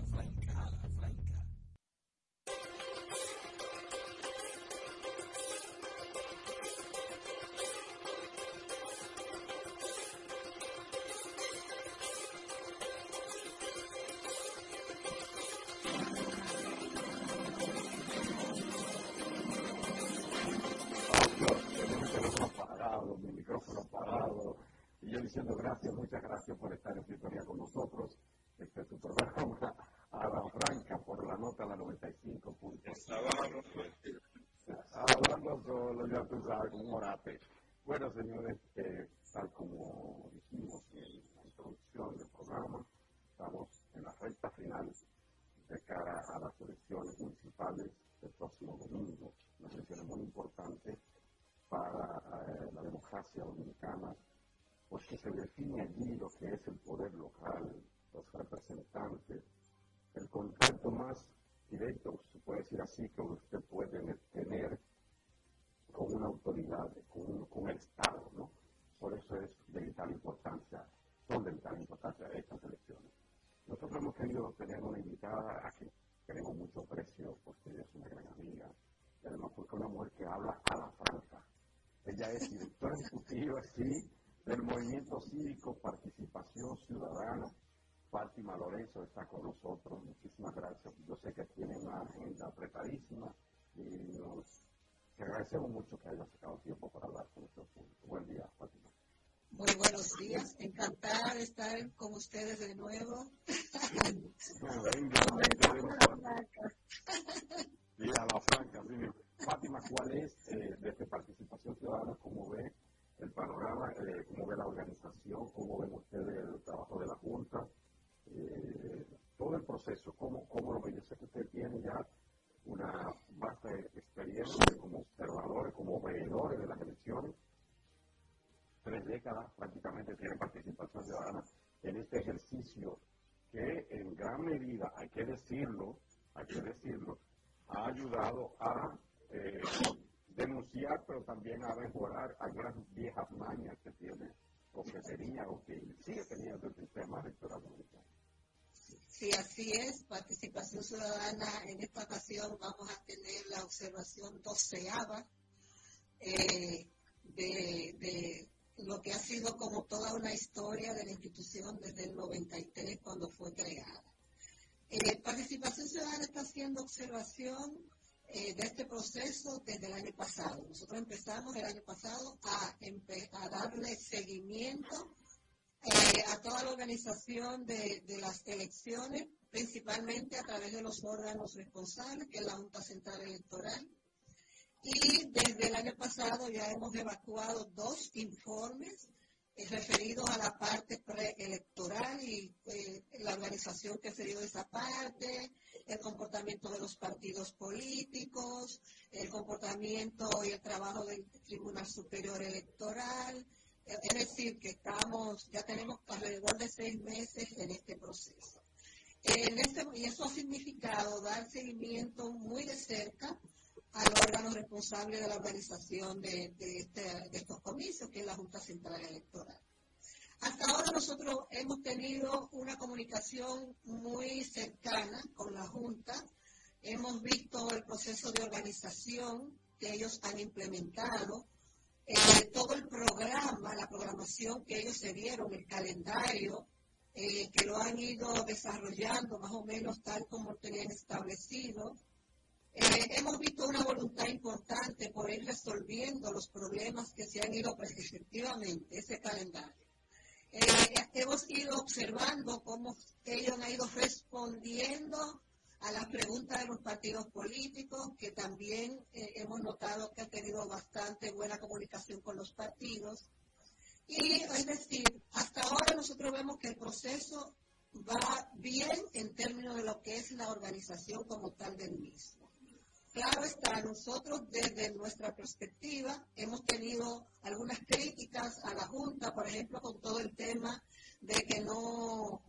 directo, se puede decir así, que usted puede tener con una autoridad, con, el Estado, ¿no? Por eso es de vital importancia, son de vital importancia estas elecciones. Nosotros hemos querido tener una invitada a que tenemos mucho precio, porque ella es una gran amiga, y además porque es una mujer que habla a la franca. Ella es directora ejecutiva, sí, del Movimiento Cívico Participación Ciudadana. Fátima Lorenzo está con nosotros. Muchísimas gracias. Yo sé que tiene una agenda apretadísima y nos agradecemos mucho que haya sacado tiempo para hablar con nuestro público. Buen día, Fátima. Muy buenos días, encantada de estar con ustedes de nuevo. Bueno, venga, venga, venga. Sí, a la franca, sí. Fátima, ¿cuál es eh, desde Participación Ciudadana, cómo ve el panorama, eh, cómo ve la organización, cómo ven ustedes el trabajo de la Junta, eh, todo el proceso, cómo, cómo lo ven? Yo sé que usted tiene ya una vasta experiencia como observadores, como veedores de las elecciones. Tres décadas prácticamente tiene participación ciudadana en este ejercicio que en gran medida, hay que decirlo, hay que decirlo, ha ayudado a eh, denunciar, pero también a mejorar algunas viejas mañas que tiene o que tenía o que sigue teniendo el sistema electoral dominicano. Sí, así es, participación ciudadana. En esta ocasión vamos a tener la observación doceava eh, de, de lo que ha sido como toda una historia de la institución desde el 93 cuando fue creada. Eh, participación ciudadana está haciendo observación eh, de este proceso desde el año pasado. Nosotros empezamos el año pasado a, darle seguimiento eh, a toda la organización de, las elecciones, principalmente a través de los órganos responsables, que es la Junta Central Electoral. Y desde el año pasado ya hemos evacuado dos informes referidos a la parte preelectoral y eh, la organización que se dio esa parte, el comportamiento de los partidos políticos, el comportamiento y el trabajo del Tribunal Superior Electoral, eh, es decir que estamos, ya tenemos alrededor de seis meses en este proceso. Este, y eso ha significado dar seguimiento muy de cerca al órgano responsable de la organización de, este, de estos comicios, que es la Junta Central Electoral. Hasta ahora nosotros hemos tenido una comunicación muy cercana con la Junta. Hemos visto el proceso de organización que ellos han implementado, eh, todo el programa, la programación que ellos se dieron, el calendario, eh, que lo han ido desarrollando más o menos tal como tenían establecido. Eh, hemos visto una voluntad importante por ir resolviendo los problemas que se han ido pues, efectivamente, ese calendario. Eh, hemos ido observando cómo ellos han ido respondiendo a las preguntas de los partidos políticos, que también eh, hemos notado que han tenido bastante buena comunicación con los partidos. Y es decir, hasta ahora nosotros vemos que el proceso va bien en términos de lo que es la organización como tal del mismo. Claro está, nosotros desde nuestra perspectiva hemos tenido algunas críticas a la Junta, por ejemplo, con todo el tema de que no,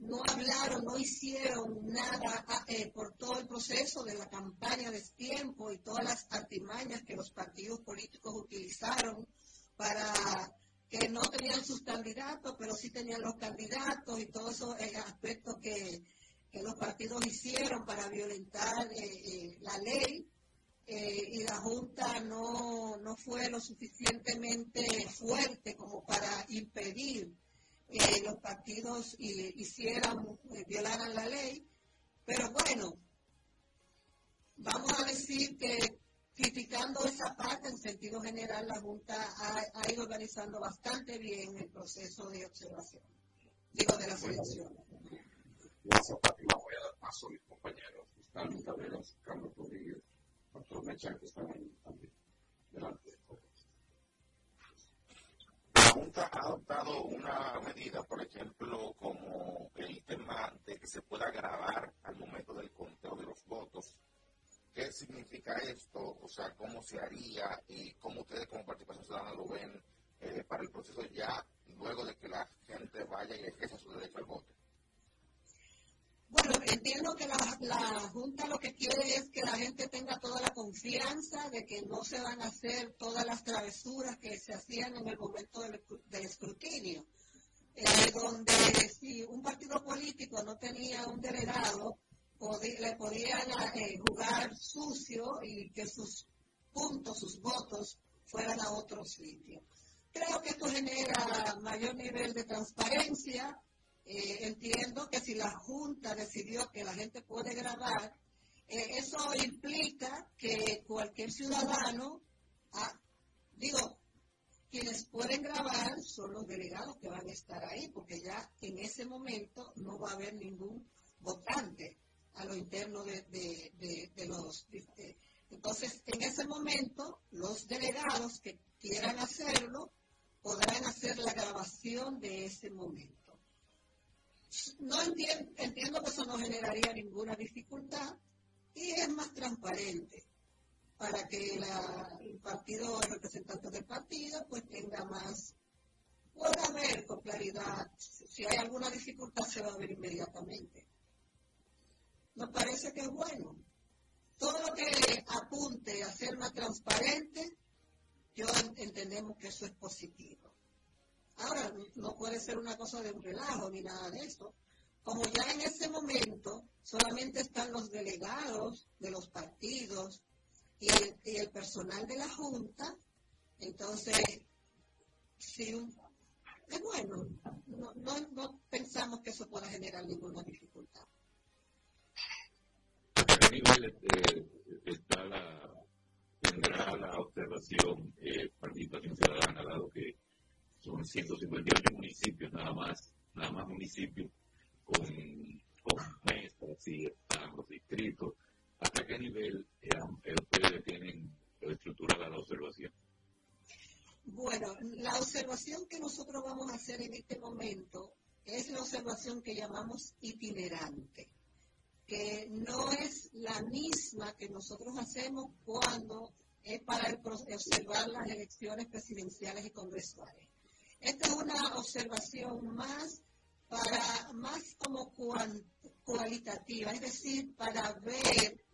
no hablaron, no hicieron nada ah, eh, por todo el proceso de la campaña de tiempo y todas las artimañas que los partidos políticos utilizaron para que no tenían sus candidatos, pero sí tenían los candidatos y todos esos eh, aspectos que que los partidos hicieron para violentar eh, eh, la ley eh, y la Junta no, no fue lo suficientemente fuerte como para impedir que los partidos hicieran, violaran la ley. Pero bueno, vamos a decir que criticando esa parte, en sentido general, la Junta ha, ha ido organizando bastante bien el proceso de observación, digo, de las elecciones. La Junta ha adoptado una medida, por ejemplo, como el tema de que se pueda grabar al momento del conteo de los votos. ¿Qué significa esto? O sea, ¿cómo se haría y cómo ustedes como participación ciudadana lo ven eh, para el proceso ya luego de que la gente vaya y ejerza su derecho al voto? Bueno, entiendo que la, Junta lo que quiere es que la gente tenga toda la confianza de que no se van a hacer todas las travesuras que se hacían en el momento del, escrutinio, eh, donde si un partido político no tenía un delegado, le podían eh, jugar sucio y que sus puntos, sus votos fueran a otro sitio. Creo que esto genera mayor nivel de transparencia, eh, entiendo que si la Junta decidió que la gente puede grabar, eh, eso implica que cualquier ciudadano, ah, digo, quienes pueden grabar son los delegados que van a estar ahí, porque ya en ese momento no va a haber ningún votante a lo interno de, de los... entonces, en ese momento, los delegados que quieran hacerlo podrán hacer la grabación de ese momento no entiendo, que eso no generaría ninguna dificultad y es más transparente para que el partido, el representante del partido, pues tenga más, pueda ver con claridad. Si hay alguna dificultad, se va a ver inmediatamente. Nos parece que es bueno. Todo lo que apunte a ser más transparente, yo entendemos que eso es positivo. Ahora, no puede ser una cosa de un relajo ni nada de eso. Como ya en ese momento solamente están los delegados de los partidos y el, personal de la Junta, entonces, sí, es bueno, no, no, pensamos que eso pueda generar ninguna dificultad. ¿A qué nivel está la, tendrá la observación, eh, participación ciudadana, dado que son 158 municipios nada más, nada más municipios con, con mesas y están los distritos. ¿Hasta qué nivel ustedes tienen estructurada la observación? Bueno, la observación que nosotros vamos a hacer en este momento es la observación que llamamos itinerante, que no es la misma que nosotros hacemos cuando es para observar las elecciones presidenciales y congresuales. Esta es una observación más para más como cualitativa, es decir, para ver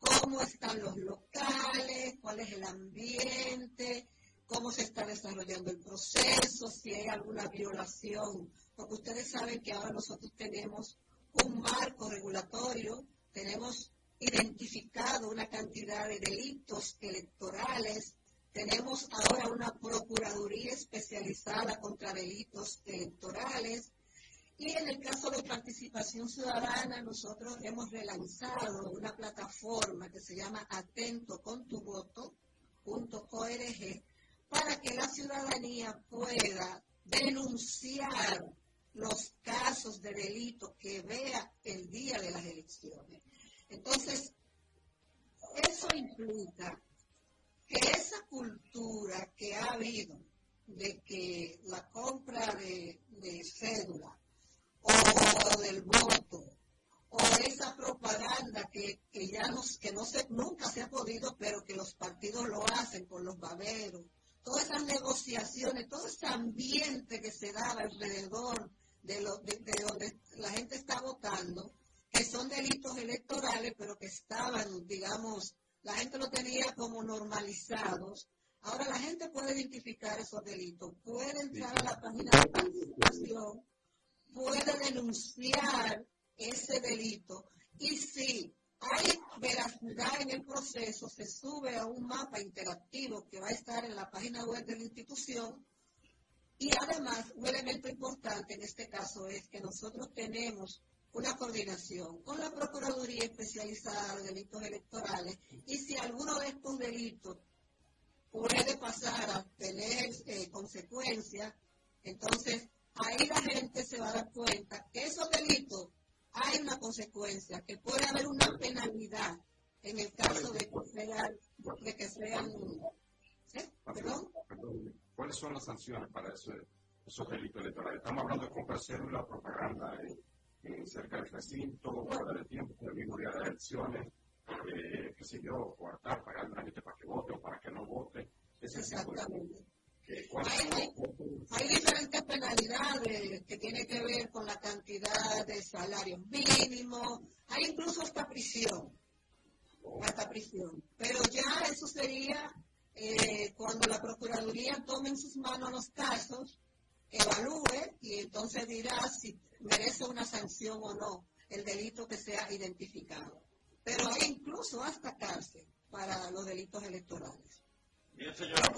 cómo están los locales, cuál es el ambiente, cómo se está desarrollando el proceso, si hay alguna violación, porque ustedes saben que ahora nosotros tenemos un marco regulatorio, tenemos identificado una cantidad de delitos electorales, tenemos ahora una Procuraduría especializada contra delitos electorales, y en el caso de participación ciudadana, nosotros hemos relanzado una plataforma que se llama atentocontuvoto.org para que la ciudadanía pueda denunciar los casos de delito que vea el día de las elecciones. Entonces, eso implica que esa cultura que ha habido de que la compra de, cédula o del voto o esa propaganda que, ya no, que no se, nunca se ha podido, pero que los partidos lo hacen por los baberos, todas esas negociaciones, todo ese ambiente que se da alrededor de, lo, de, donde la gente está votando, que son delitos electorales, pero que estaban, digamos, la gente lo tenía como normalizados. Ahora la gente puede identificar esos delitos, puede entrar a la página de participación puede denunciar ese delito y si hay veracidad en el proceso, se sube a un mapa interactivo que va a estar en la página web de la institución y además un elemento importante en este caso es que nosotros tenemos una coordinación con la Procuraduría Especializada de Delitos Electorales y si alguno de estos delitos puede pasar a tener eh, consecuencias, entonces ahí la gente se va a dar cuenta que esos delitos hay una consecuencia, que puede haber una penalidad en el caso de que sean, de que sean ¿Perdón? ¿Cuáles son las sanciones para esos delitos electorales? Estamos hablando de comprar cédula, propaganda en, cerca del recinto, guardar el tiempo, el mismo día de las elecciones, eh, qué sé yo, coartar, pagar la gente para que vote o para que no vote. Exactamente. Hay, diferentes penalidades que tienen que ver con la cantidad de salarios mínimos, hay incluso hasta prisión, hasta prisión. Pero ya eso sería eh, cuando la Procuraduría tome en sus manos los casos, evalúe y entonces dirá si merece una sanción o no el delito que sea identificado. Pero hay incluso hasta cárcel para los delitos electorales. Bien, señora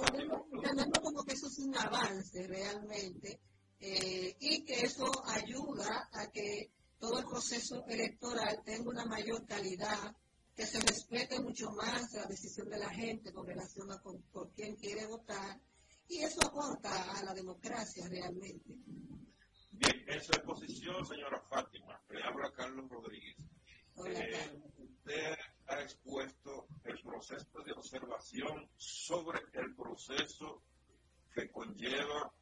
Entendemos como que eso es un avance realmente eh, y que eso ayuda a que todo el proceso electoral tenga una mayor calidad, que se respete mucho más la decisión de la gente con relación a por quién quiere votar y eso aporta a la democracia realmente. Bien, en su exposición, señora Fátima, le habla Carlos Rodríguez. Hola, eh, Carlos. Usted ha expuesto el proceso de observación sobre el proceso que conlleva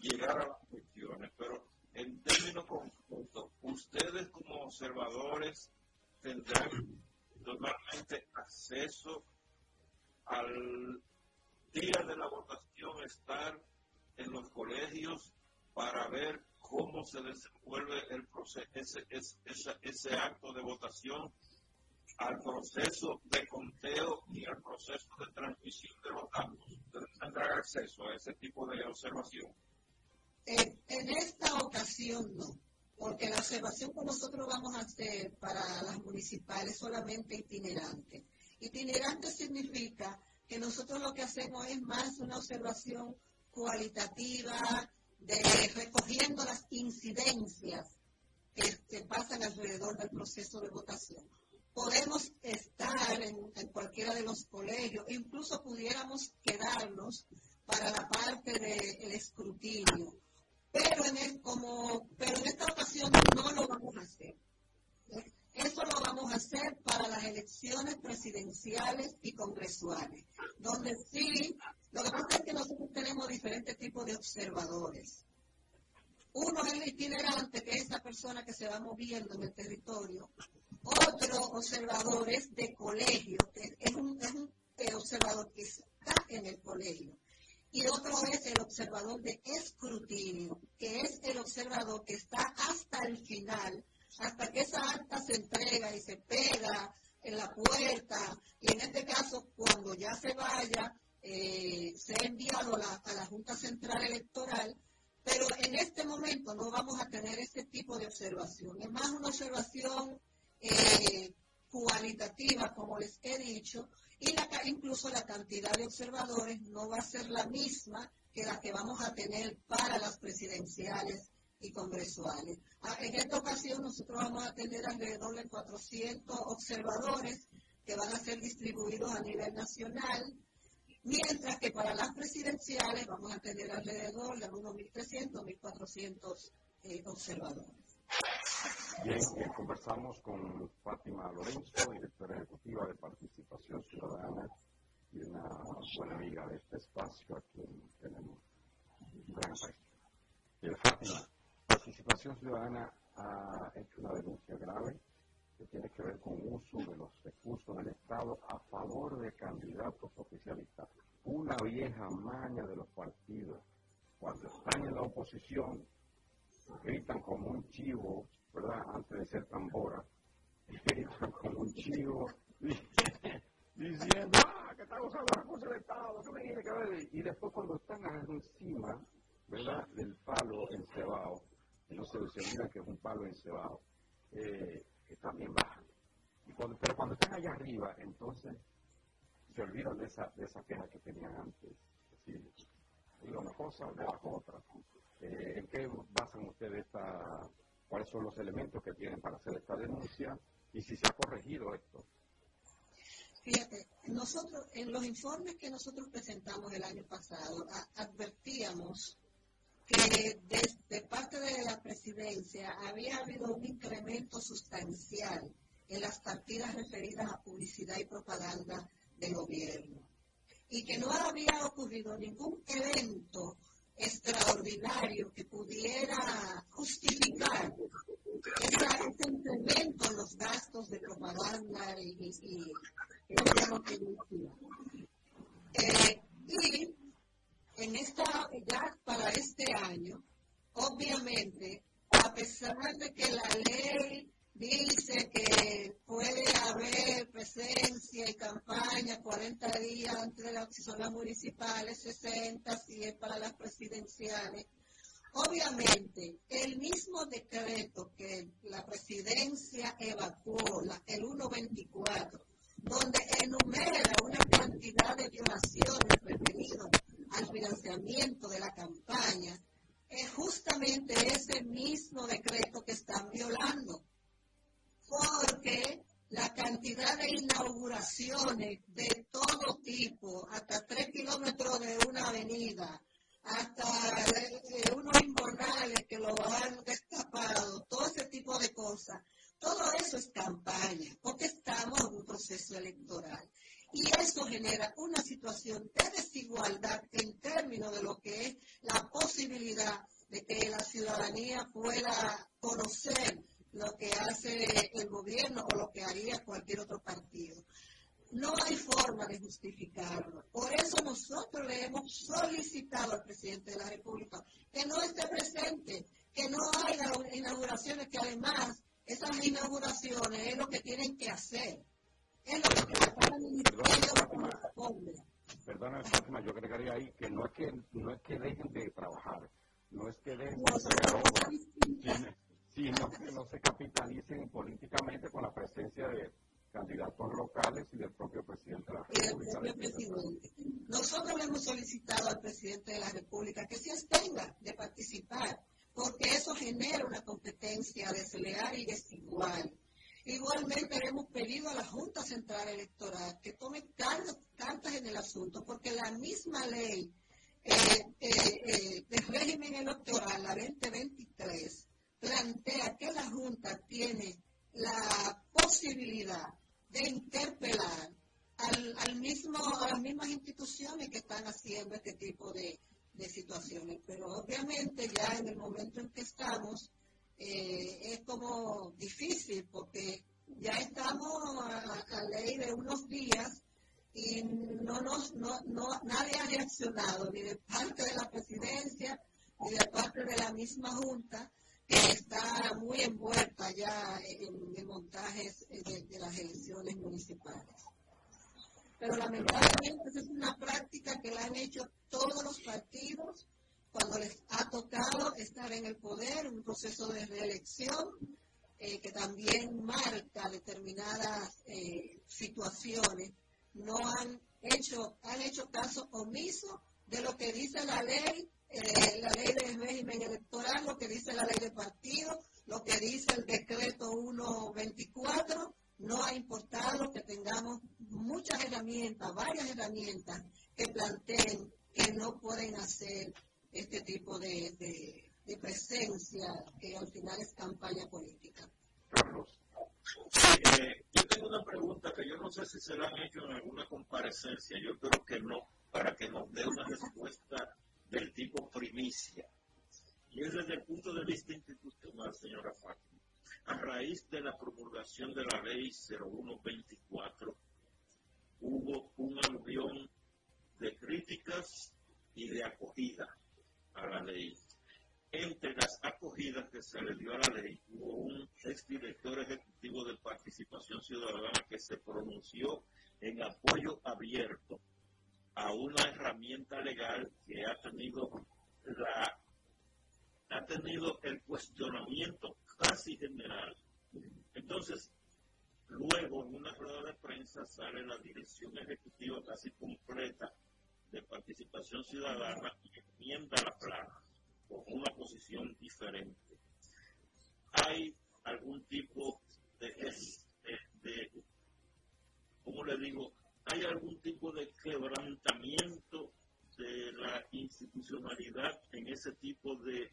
llegar a las cuestiones, pero en términos conjuntos, ustedes como observadores tendrán totalmente acceso al día de la votación, estar en los colegios para ver cómo se desenvuelve el proceso, ese, ese, ese acto de votación al proceso de conteo y al proceso de transmisión de los datos. tendrán acceso a ese tipo de observación? en esta ocasión no, porque la observación que nosotros vamos a hacer para las municipales es solamente itinerante. Itinerante significa que nosotros lo que hacemos es más una observación cualitativa, de recogiendo las incidencias que, que pasan alrededor del proceso de votación podemos estar en, cualquiera de los colegios, incluso pudiéramos quedarnos para la parte del escrutinio. Pero en, como, pero en esta ocasión no lo vamos a hacer. Eso lo vamos a hacer para las elecciones presidenciales y congresuales, donde sí, lo que pasa es que nosotros tenemos diferentes tipos de observadores. Uno es el itinerante, que es esa persona que se va moviendo en el territorio, otro observador es de colegio, es un, es un observador que está en el colegio. y otro es el observador de escrutinio, que es el observador que está hasta el final, hasta que esa acta se entrega y se pega en la puerta, y en este caso, cuando ya se vaya, eh, se ha enviado a la Junta Central Electoral, pero en este momento no vamos a tener ese tipo de observación. Es más una observación eh, cualitativa, como les he dicho, y la, incluso la cantidad de observadores no va a ser la misma que la que vamos a tener para las presidenciales y congresuales. Ah, en esta ocasión nosotros vamos a tener alrededor de 400 observadores que van a ser distribuidos a nivel nacional, mientras que para las presidenciales vamos a tener alrededor de unos 1.300, 1.400 eh, observadores. Bien, eh, conversamos con Fátima Lorenzo, directora ejecutiva de Participación Ciudadana y una buena amiga de este espacio a quien tenemos un gran aprecio. Eh, Fátima, Participación Ciudadana ha hecho una denuncia grave que tiene que ver con uso de los recursos del Estado a favor de candidatos oficialistas. Una vieja maña de los partidos, cuando están en la oposición, gritan como un chivo ¿verdad? Antes de ser tambora, como un chivo, diciendo, ah, que estamos usando recursos del Estado, que me tiene que ver. Y después cuando están encima, ¿verdad? Del palo encebado, no se olvida que es un palo encebado, eh, también bajan. Cuando, pero cuando están allá arriba, entonces se olvidan de esa, de esa queja que tenían antes. y una cosa de la otra. Eh, ¿En qué basan ustedes esta cuáles son los elementos que tienen para hacer esta denuncia y si se ha corregido esto. Fíjate, nosotros en los informes que nosotros presentamos el año pasado advertíamos que desde parte de la presidencia había habido un incremento sustancial en las partidas referidas a publicidad y propaganda del gobierno. Y que no había ocurrido ningún evento extraordinario que pudiera justificar ese incremento en los gastos de propaganda y, y, eh, y en esta, ya para este año, obviamente, a pesar de que la ley dice que puede haber presencia y campaña 40 días antes de las, si son las municipales, 60 si es para las presidenciales. Obviamente, el mismo decreto que la presidencia evacuó, el 124, donde enumera una cantidad de violaciones referidas al financiamiento de la campaña, es justamente ese mismo decreto que están violando porque la cantidad de inauguraciones de todo tipo, hasta tres kilómetros de una avenida, hasta unos inbornales que lo han destapado, todo ese tipo de cosas, todo eso es campaña, porque estamos en un proceso electoral. Y eso genera una situación de desigualdad en términos de lo que es la posibilidad de que la ciudadanía pueda conocer lo que hace el gobierno o lo que haría cualquier otro partido. No hay forma de justificarlo. Por eso nosotros le hemos solicitado al presidente de la República que no esté presente, que no haya inauguraciones, que además esas inauguraciones es lo que tienen que hacer. El Perdona, Fátima, yo agregaría ahí que no es que, no es que dejen de trabajar, no es que dejen de sino que no se capitalicen políticamente con la presencia de candidatos locales y del propio presidente de la República. Nosotros le hemos solicitado al presidente de la República que se abstenga de participar, porque eso genera una competencia desleal y desigual. Igualmente le hemos pedido a la Junta Central Electoral que tome cartas en el asunto, porque la misma ley eh, eh, eh, del régimen electoral, la 2023, plantea que la Junta tiene la posibilidad de interpelar al, mismo, a las mismas instituciones que están haciendo este tipo de, situaciones. Pero obviamente ya en el momento en que estamos eh, es como difícil porque ya estamos a, la ley de unos días y no nos, no, no, nadie ha reaccionado, ni de parte de la presidencia, ni de parte de la misma Junta, que está muy envuelta ya en, en montajes de, de las elecciones municipales. Pero lamentablemente es una práctica que la han hecho todos los partidos cuando les ha tocado estar en el poder, un proceso de reelección eh, que también marca determinadas eh, situaciones, no han hecho, han hecho caso omiso de lo que dice la ley, eh, la ley del régimen electoral, lo que dice la ley de partido, lo que dice el decreto 124 no ha importado que tengamos muchas herramientas, varias herramientas que planteen que no pueden hacer este tipo de, de, presencia que al final es campaña política. Eh, yo tengo una pregunta que yo no sé si se la han hecho en alguna comparecencia, yo creo que no, para que nos dé una respuesta del tipo primicia. Y es desde el punto de vista institucional, señora Fátima a raíz de la promulgación de la ley 0124, hubo un aluvión de críticas y de acogida a la ley. Entre las acogidas que se le dio a la ley, hubo un exdirector ejecutivo de participación ciudadana que se pronunció en apoyo abierto a una herramienta legal que ha tenido la ha tenido el cuestionamiento casi general. Entonces, luego en una rueda de prensa sale la dirección ejecutiva casi completa de participación ciudadana y enmienda la plana con una posición diferente. Hay algún tipo de, de, de ¿cómo le digo? Hay algún tipo de quebrantamiento de la institucionalidad en ese tipo de,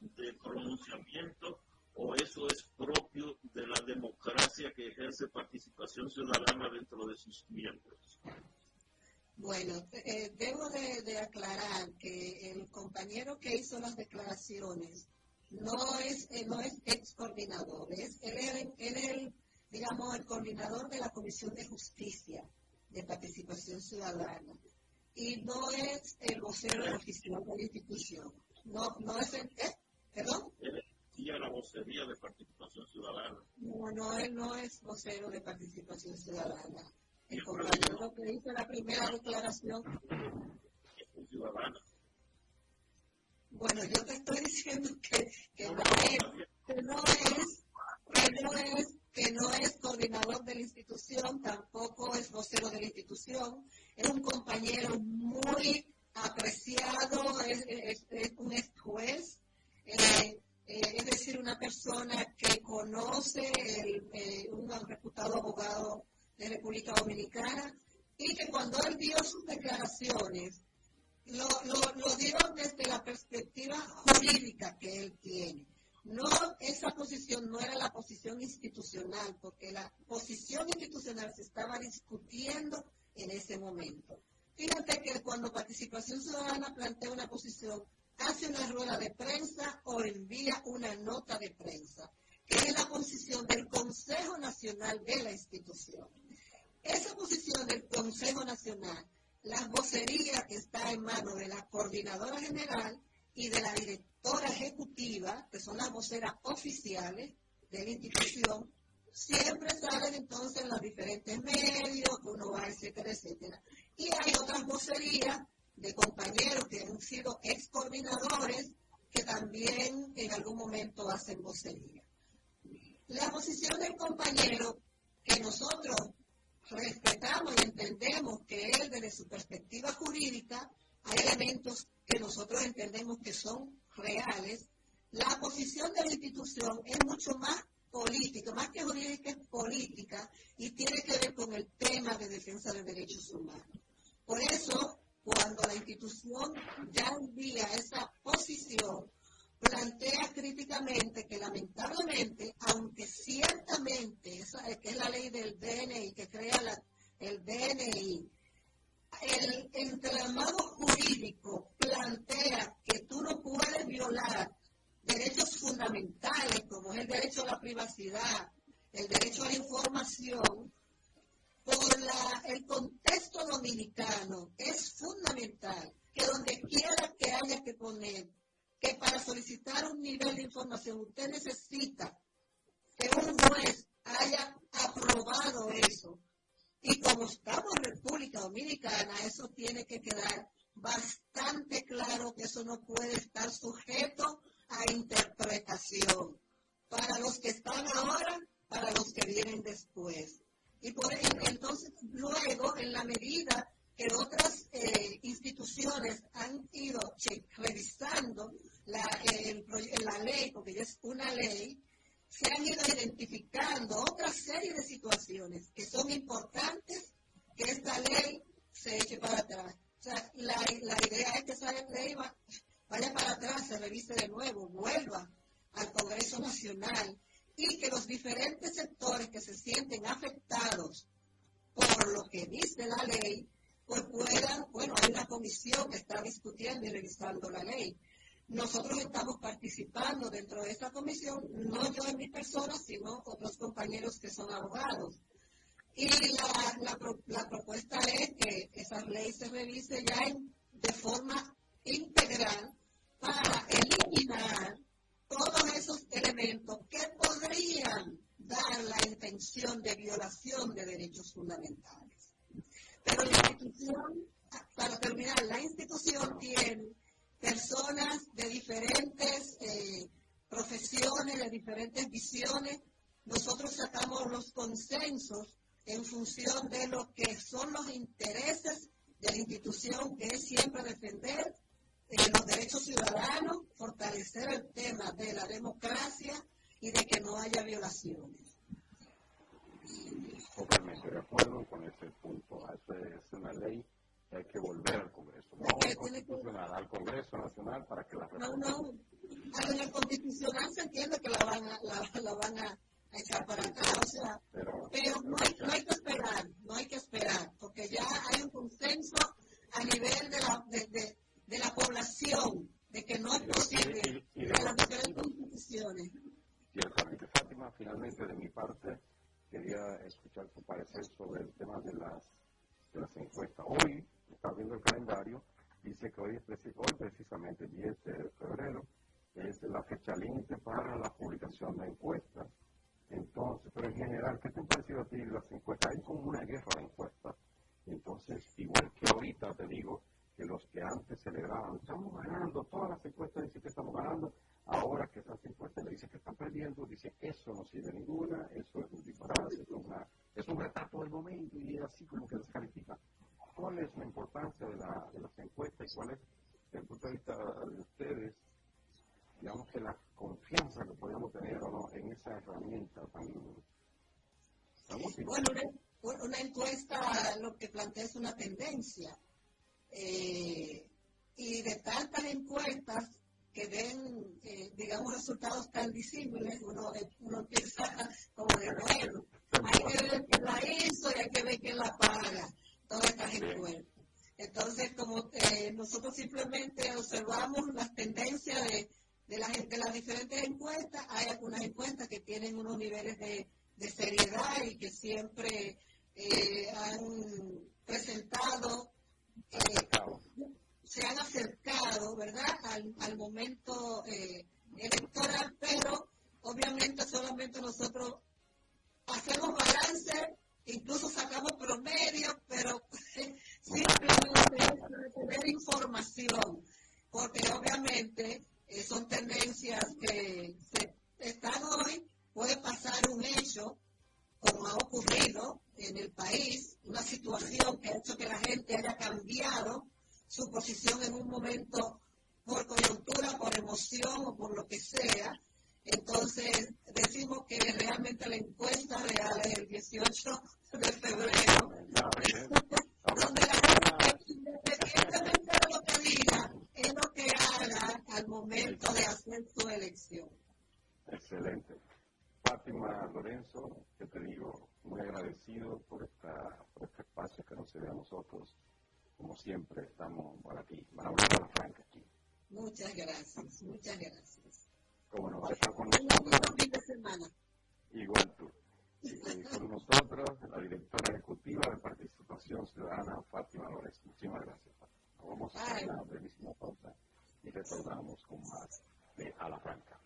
de pronunciamiento o eso es propio de la democracia que ejerce participación ciudadana dentro de sus miembros? Bueno, eh, debo de, de, aclarar que el compañero que hizo las declaraciones no es, eh, no es ex coordinador, es, él es él el, digamos, el coordinador de la Comisión de Justicia de Participación Ciudadana y no es el vocero oficial de la institución. No, no es el, ¿eh? ¿Perdón? a la vocería de participación ciudadana. No, no, él no es vocero de participación ciudadana. El compañero que hizo la primera declaración. Bueno, yo te estoy diciendo que, que, no, es, que no es, que no es, coordinador de la institución, tampoco es vocero de la institución, es un compañero muy apreciado, es un ex juez, eh, eh, es decir, una persona que conoce el, eh, un reputado abogado de República Dominicana y que cuando él dio sus declaraciones, lo, lo, lo dio desde la perspectiva jurídica que él tiene. No, esa posición no era la posición institucional, porque la posición institucional se estaba discutiendo en ese momento. Fíjate que cuando Participación Ciudadana plantea una posición, hace una rueda de prensa o envía una nota de prensa, que es la posición del Consejo Nacional de la institución. Esa posición del Consejo Nacional, la vocería que está en manos de la coordinadora general y de la directora ejecutiva, que son las voceras oficiales de la institución, siempre salen entonces en los diferentes medios, uno va, etcétera, etcétera. Y hay otras vocerías de compañeros que han sido ex coordinadores que también en algún momento hacen vocería. La posición del compañero que nosotros respetamos y entendemos que él desde su perspectiva jurídica hay elementos que nosotros entendemos que son reales. La posición de la institución es mucho más política, más que jurídica es política y tiene que ver con el tema de defensa de derechos humanos. Por eso cuando la institución ya envía esa posición, plantea críticamente que lamentablemente, aunque ciertamente, esa, que es la ley del DNI, que crea la, el DNI, el entramado jurídico plantea que tú no puedes violar derechos fundamentales como es el derecho a la privacidad, el derecho a la información, por la, el contexto dominicano es fundamental que donde quiera que haya que poner que para solicitar un nivel de información usted necesita que un juez haya aprobado eso. Y como estamos en República Dominicana, eso tiene que quedar bastante claro que eso no puede estar sujeto a interpretación para los que están ahora, para los que vienen después. Y por entonces, luego, en la medida que otras eh, instituciones han ido revisando la, ley, porque ya es una ley, se han ido identificando otra serie de situaciones que son importantes que esta ley se eche para atrás. O sea, la idea es que esa ley vaya para atrás, se revise de nuevo, vuelva al Congreso Nacional y que los diferentes sectores que se sienten afectados por lo que dice la ley, pues puedan, bueno, hay una comisión que está discutiendo y revisando la ley. Nosotros estamos participando dentro de esa comisión, no yo en mi persona, sino otros compañeros que son abogados. Y la, la, propuesta es que esa ley se revise ya de forma integral para eliminar todos esos elementos que podrían dar la intención de violación de derechos fundamentales. Pero la institución, para terminar, la institución tiene personas de diferentes eh, profesiones, de diferentes visiones. Nosotros sacamos los consensos en función de lo que son los intereses de la institución, que es siempre defender los derechos ciudadanos, fortalecer el tema de la democracia y de que no haya violaciones. Totalmente de acuerdo con ese punto. Es una ley que hay que volver al Congreso, no constitucional, al Congreso Nacional para que la No, no. En el constitucional se entiende que la van a, la, la van a echar para acá, o sea, pero, no, hay, no hay que esperar, no hay que esperar, porque ya hay un consenso a nivel de la, de, de la población, de que no es posible y, las diferentes instituciones. Ciertamente, Fátima, finalmente de mi parte quería escuchar tu parecer sobre el tema de las, de las encuestas. Hoy, está viendo el calendario, dice que hoy, hoy precisamente 10 de febrero es la fecha límite para la publicación de encuestas. Entonces, pero en general, ¿qué te ha parecido a ti las encuestas? Hay como una guerra de encuestas. Entonces, igual que ahorita te digo, que los que antes celebraban, estamos ganando, todas las encuestas dicen que estamos ganando, ahora que esas encuestas le dicen que están perdiendo, dice eso no sirve ninguna, eso es un disparate, es, es un retrato del momento y así como que descalifica. ¿Cuál es la importancia de, la, de las encuestas y cuál es, desde el punto de vista de ustedes, digamos que la confianza que podemos tener en esa herramienta tan, tan útil? Bueno, una, una encuesta lo que plantea es una tendencia eh, y de tantas encuestas que den, eh, digamos, resultados tan visibles, uno, uno piensa como de, bueno, hay que ver quién la hizo y hay que ver quién la paga, todas estas encuestas. Entonces, como eh, nosotros simplemente observamos las tendencias de, de, la, de las diferentes encuestas, hay algunas encuestas que tienen unos niveles de, de seriedad y que siempre han presentado se han acercado, ¿verdad?, al, momento eh, electoral, pero obviamente solamente nosotros hacemos balance, incluso sacamos promedio, pero simplemente tener información, porque obviamente eh, son tendencias que se, están hoy, puede pasar un hecho, como ha ocurrido, en el país, una situación que ha hecho que la gente haya cambiado su posición en un momento por coyuntura, por emoción o por lo que sea. Entonces, decimos que realmente la encuesta real es el 18 de febrero, donde la gente, independientemente de lo que diga, es lo que haga al momento de hacer su elección. Excelente. Fátima Lorenzo, que te digo, muy agradecido por, esta, por este espacio que nos cede a nosotros. Como siempre, estamos por aquí. Van a hablar a la franca aquí. Muchas gracias, muchas gracias. Como nos va a estar con nosotros. fin de semana. Igual tú. Y con nosotros, la directora ejecutiva de Participación Ciudadana, Fátima Lórez. Muchísimas gracias. Vamos a hacer una brevísima pausa y retornamos con más de A la Franca.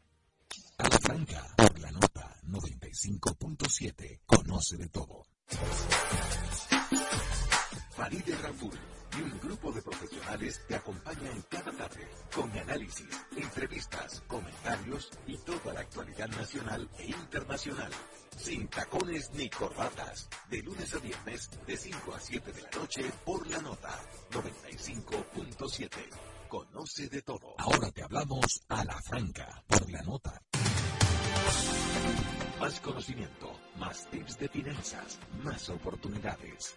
A la Franca, por la nota 95.7, conoce de todo. Farideh Raful y un grupo de profesionales te acompaña en cada tarde con análisis, entrevistas, comentarios y toda la actualidad nacional e internacional. Sin tacones ni corbatas. De lunes a viernes, de 5 a 7 de la noche, por la nota 95.7. Conoce de todo. Ahora te hablamos a la franca, por la nota. Más conocimiento, más tips de finanzas, más oportunidades.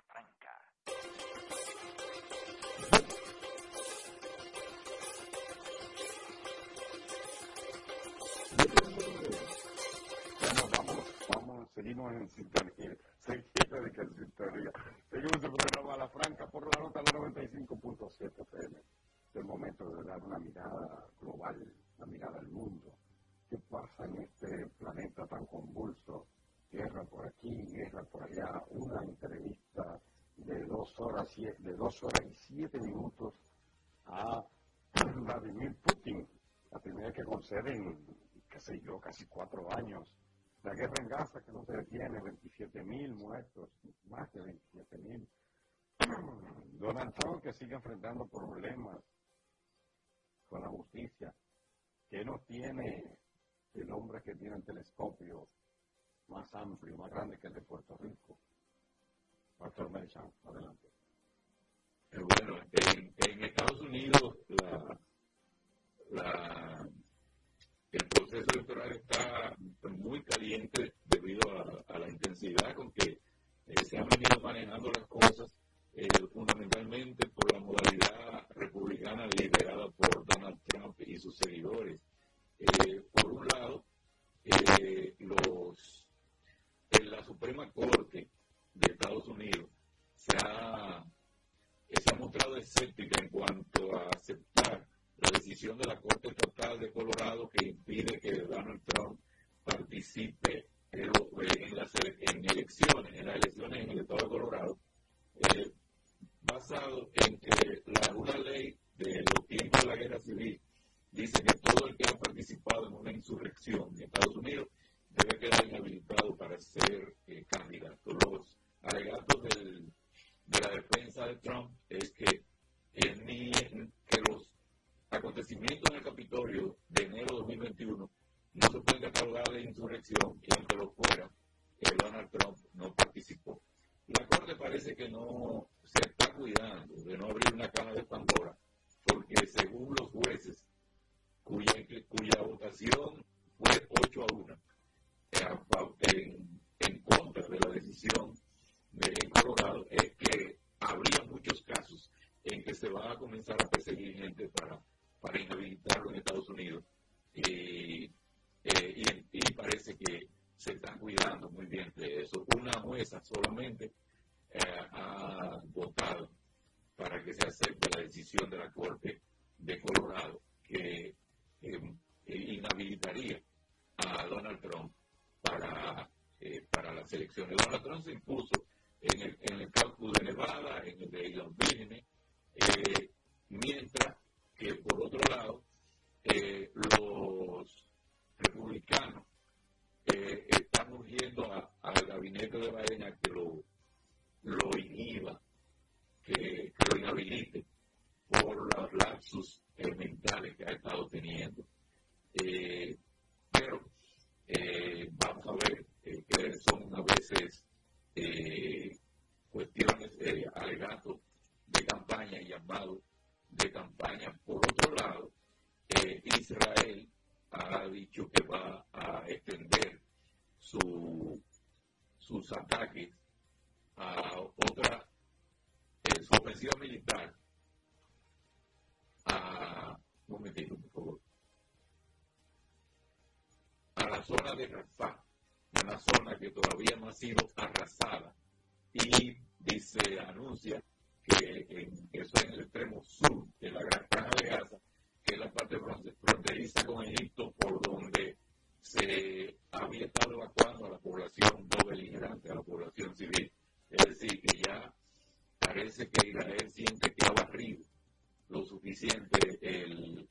Seguimos en sintonía. Seguimos de que en sintonía. Seguimos el programa La Franca por la nota 95.7 FM. Es el momento de dar una mirada global, una mirada al mundo. ¿Qué pasa en este planeta tan convulso? Guerra por aquí, guerra por allá. Una entrevista de dos horas, de dos horas y siete minutos a Vladimir Putin. La primera que conceden, qué sé yo, casi cuatro años la guerra en Gaza que no se detiene, 27 mil muertos, más de 27 mil. Donald Trump que sigue enfrentando problemas con la justicia, que no tiene el hombre que tiene el telescopio más amplio, más grande que el de Puerto Rico. Pastor Merchan, adelante. Eh, bueno, en, en Estados Unidos la el proceso electoral está muy caliente debido a, la intensidad con que eh, se han venido manejando las cosas, eh, fundamentalmente por la modalidad republicana liderada por Donald Trump y sus seguidores. Eh, por un lado, los, en la Suprema Corte de Estados Unidos se ha, se ha mostrado escéptica en cuanto a aceptar la decisión de la Corte Estatal de Colorado que impide que Donald Trump participe en, las elecciones, en las elecciones en el estado de Colorado, eh, basado en que la, una ley de los tiempos de la guerra civil dice que todo el que ha participado en una insurrección en Estados Unidos debe quedar inhabilitado para ser eh, candidato. Los alegatos de la defensa de Trump es que, ni, que los acontecimientos en el Capitolio de enero de 2021 no se pueden catalogar de insurrección y aunque lo fuera, el Donald Trump no participó. La Corte parece que no se está cuidando de no abrir una caja de Pandora, porque según los jueces, cuya, votación fue 8 a 1 en, en contra de la decisión de Colorado, es que habría muchos casos en que se va a comenzar a perseguir gente para para inhabilitarlo en Estados Unidos. Eh, y, parece que se están cuidando muy bien de eso. Una jueza solamente eh, ha votado para que se acepte la decisión de la Corte de Colorado que eh, inhabilitaría a Donald Trump para, para las elecciones. Donald Trump se impuso en el, en el de Nevada, en el de Elon mientras que por otro lado, eh, los republicanos eh, están urgiendo al gabinete de Biden a que lo, lo inhiba, que, lo inhabilite por los lapsus mentales que ha estado teniendo. Eh, pero vamos a ver que son a veces cuestiones, alegatos de campaña y llamados de campaña. Por otro lado, eh, Israel ha dicho que va a extender su, sus ataques a otras su ofensiva militar a, un momentito, por favor, a la zona de Rafah, una zona que todavía no ha sido arrasada y dice, anuncia que en, eso en el extremo sur de la Gran Franja de Gaza, que es la parte fronteriza con Egipto, por donde se había estado evacuando a la población no beligerante, a la población civil. Es decir, que ya parece que Israel siente que ha barrido lo suficiente el,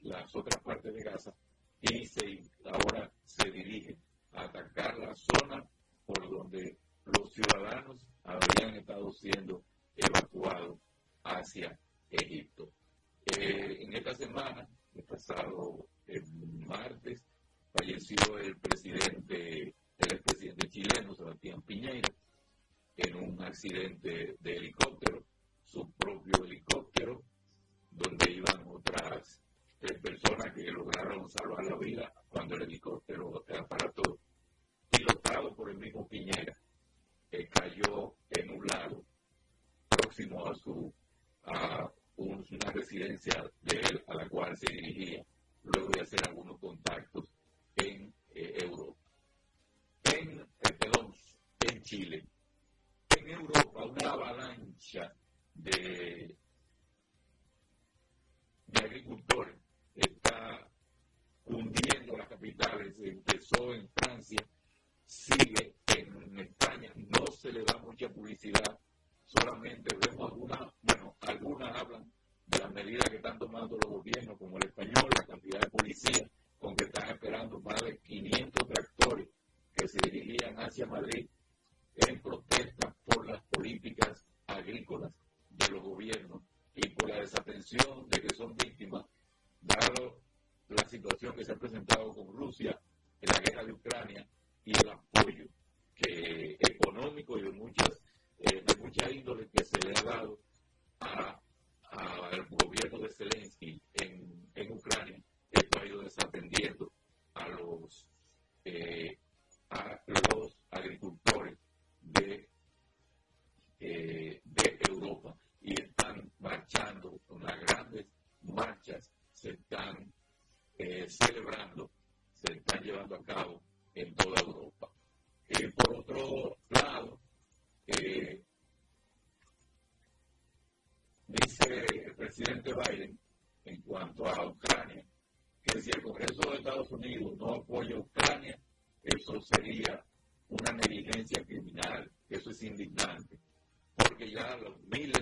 las otras partes de Gaza y se, ahora se dirige a atacar la zona por donde los ciudadanos habían estado siendo evacuados hacia Egipto. Eh, en esta semana, el pasado martes, falleció el presidente, el expresidente chileno, Sebastián Piñera, en un accidente de helicóptero, su propio helicóptero, donde iban otras tres personas que lograron salvar la vida cuando el helicóptero, el aparato pilotado por el mismo Piñera, eh, cayó en un lago próximo a su a una residencia de él a la cual se dirigía luego de hacer algunos contactos en eh, Europa. En, eh, en Chile, en Europa, una avalancha de, de agricultores está hundiendo las capitales. Empezó en Francia, sigue en España, no se le da mucha publicidad, solamente vemos algunas, bueno, algunas hablan de las medidas que están tomando los gobiernos, como el español, la cantidad de policías con que están esperando más de 500 tractores que se dirigían hacia Madrid en protesta por las políticas agrícolas de los gobiernos y por la desatención de que son víctimas, dado la situación que se ha presentado con Rusia en la guerra de Ucrania y el apoyo que, económico y de muchas eh, de mucha índole que se le ha dado al gobierno de Zelensky en, en Ucrania, esto ha ido desatendiendo a los, eh, a los agricultores de, eh, de Europa y están marchando, las grandes marchas se están eh, celebrando, se están llevando a cabo en toda Europa. por otro lado, dice el presidente Biden en cuanto a Ucrania, que si el Congreso de Estados Unidos no apoya a Ucrania, eso sería una negligencia criminal, eso es indignante, porque ya los miles,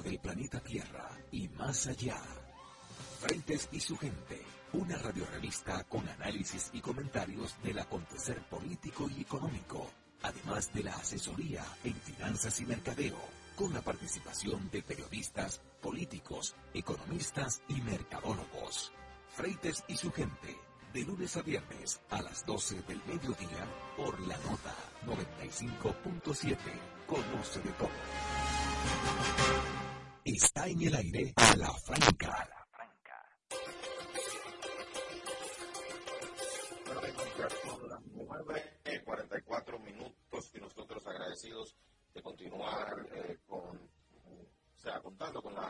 Del planeta Tierra y más allá, Frentes y su gente, una radiorevista con análisis y comentarios del acontecer político y económico, además de la asesoría en finanzas y mercadeo con la participación de periodistas, políticos, economistas y mercadólogos. Freites y su gente, de lunes a viernes a las 12 del mediodía por la nota 95.7. Conoce de todo. Está en el aire a la franca. Bueno, 44 minutos y nosotros agradecidos de continuar eh, con, o sea, contando con la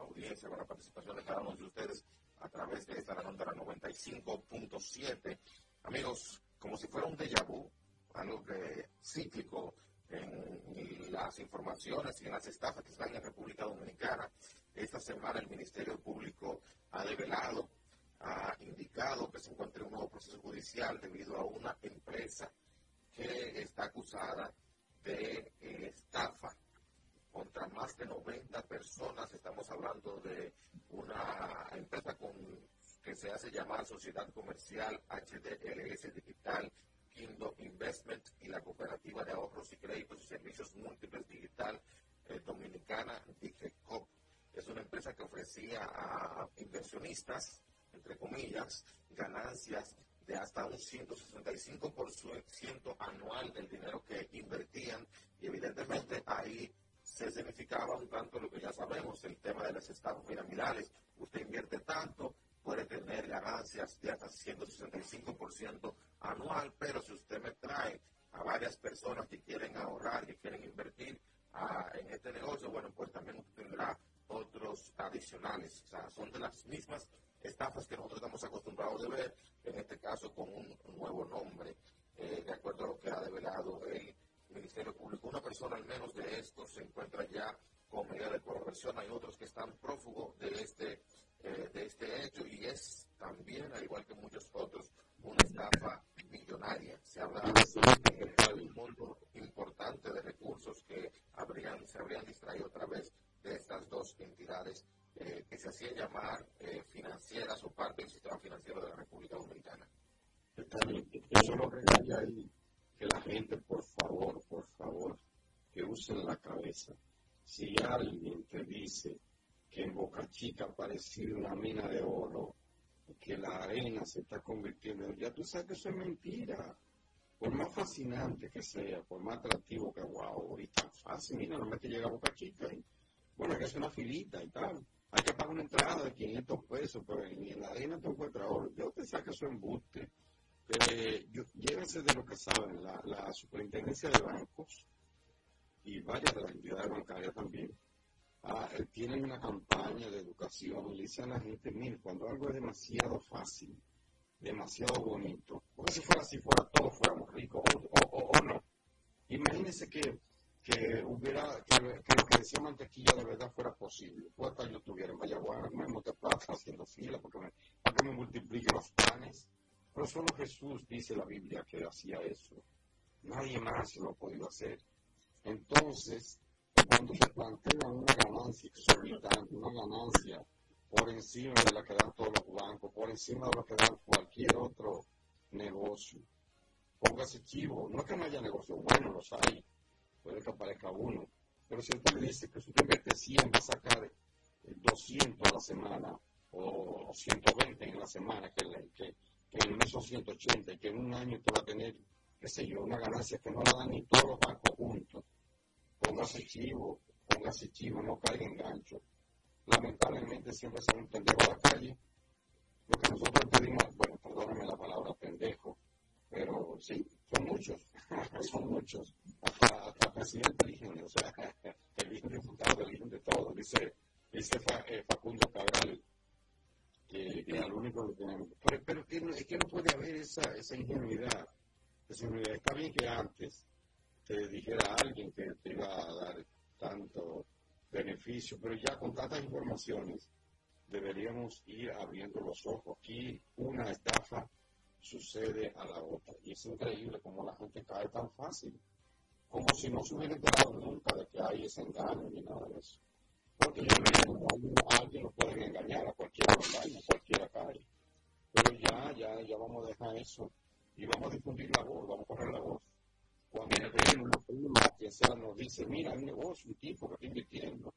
audiencia, con la participación de cada uno de ustedes a través de esta ronda 95.7. Amigos, como si fuera un déjà vu, algo que cíclico en las informaciones y en las estafas que están en República Dominicana. Esta semana el Ministerio Público ha develado, ha indicado que se encuentra un nuevo proceso judicial debido a una empresa que está acusada de eh, estafa contra más de 90 personas. Estamos hablando de una empresa con, que se hace llamar Sociedad Comercial HDLS Digital, Kindo Investment y la Cooperativa de Ahorros y Créditos y Servicios Múltiples Digital eh, Dominicana, DIGECOP. Es una empresa que ofrecía a inversionistas, entre comillas, ganancias de hasta un 165% anual del dinero que invertían y evidentemente ahí se significaba un tanto lo que ya sabemos, el tema de las estafas piramidales. Usted invierte tanto, puede tener ganancias de hasta 165% anual, pero si usted me trae a varias personas que quieren ahorrar, que quieren invertir ah, en este negocio, bueno, pues también tendrá otros adicionales. O sea, son de las mismas estafas que nosotros estamos acostumbrados de ver, en este caso con un nuevo nombre, eh, de acuerdo a lo que ha develado el Ministerio Público. Una persona al menos de estos se encuentra ya con medida de progresión, hay otros que están prófugos de este, eh, de este hecho y es también, al igual que muchos otros, una estafa millonaria. Se habla de un monto importante de recursos que habrían, se habrían distraído a través de estas dos entidades eh, que se hacían llamar eh, financieras o parte del sistema financiero de la República Dominicana. Eso lo que hay ahí, que la gente, por favor, por favor, que usen la cabeza. Si alguien te dice que en Boca Chica ha aparecido una mina de oro, que la arena se está convirtiendo, ya tú sabes que eso es mentira. Por más fascinante que sea, por más atractivo que, wow, ahorita fácil, mira, no que llega a Boca Chica. bueno, hay que hacer una filita y tal hay que pagar una entrada de 500 pesos, pero en, la arena te encuentras oro. Yo te saco eso embuste. Eh, llévense de lo que saben, la, superintendencia de bancos y varias de las entidades bancarias también, ah, tienen una campaña de educación le dicen a la gente, mire, cuando algo es demasiado fácil, demasiado bonito, porque si fuera así, fuera todos fuéramos ricos, o, o no. Imagínense que que hubiera, que, lo que decía Mantequilla de verdad fuera posible. Puerta yo estuviera en Vallaguana, en Monteplata haciendo fila porque me, para que me multiplique los panes. Pero solo Jesús dice la Biblia que hacía eso. Nadie más lo ha podido hacer. Entonces, cuando se plantea una ganancia exorbitante, una ganancia por encima de la que dan todos los bancos, por encima de lo que dan cualquier otro negocio, póngase chivo. No es que no haya negocios buenos, los hay puede que aparezca uno. Pero si usted dice que si usted mete 100 va a sacar 200 a la semana o 120 en la semana, que, en un mes son 180 y que en un año te va a tener, qué sé yo, una ganancia que no la dan ni todos los bancos juntos. Póngase chivo, póngase chivo, no caiga en gancho. Lamentablemente siempre se un pendejo a la calle. Lo que nosotros pedimos, bueno, perdóname la palabra pendejo, pero sí, son muchos, son muchos. Hasta, hasta presidente eligen, o sea, eligen diputados, eligen de todo. Dice, dice eh, Facundo Cabral que, al único lo tenemos. Pero, pero que no, es que no puede haber esa, esa ingenuidad. Esa ingenuidad. Está bien que antes te dijera alguien que te iba a dar tanto beneficio, pero ya con tantas informaciones deberíamos ir abriendo los ojos. Aquí una estafa sucede a la otra y es increíble cómo la gente cae tan fácil, como si no se hubiera enterado nunca de que hay ese engaño ni nada de eso. Porque yo a alguien lo pueden engañar, a cualquiera lo cualquiera cae. Pero ya, ya, ya vamos a dejar eso y vamos a difundir la voz, vamos a correr la voz. Cuando una prima, quien sea, nos dice, mira, hay un negocio, un tipo que está invirtiendo,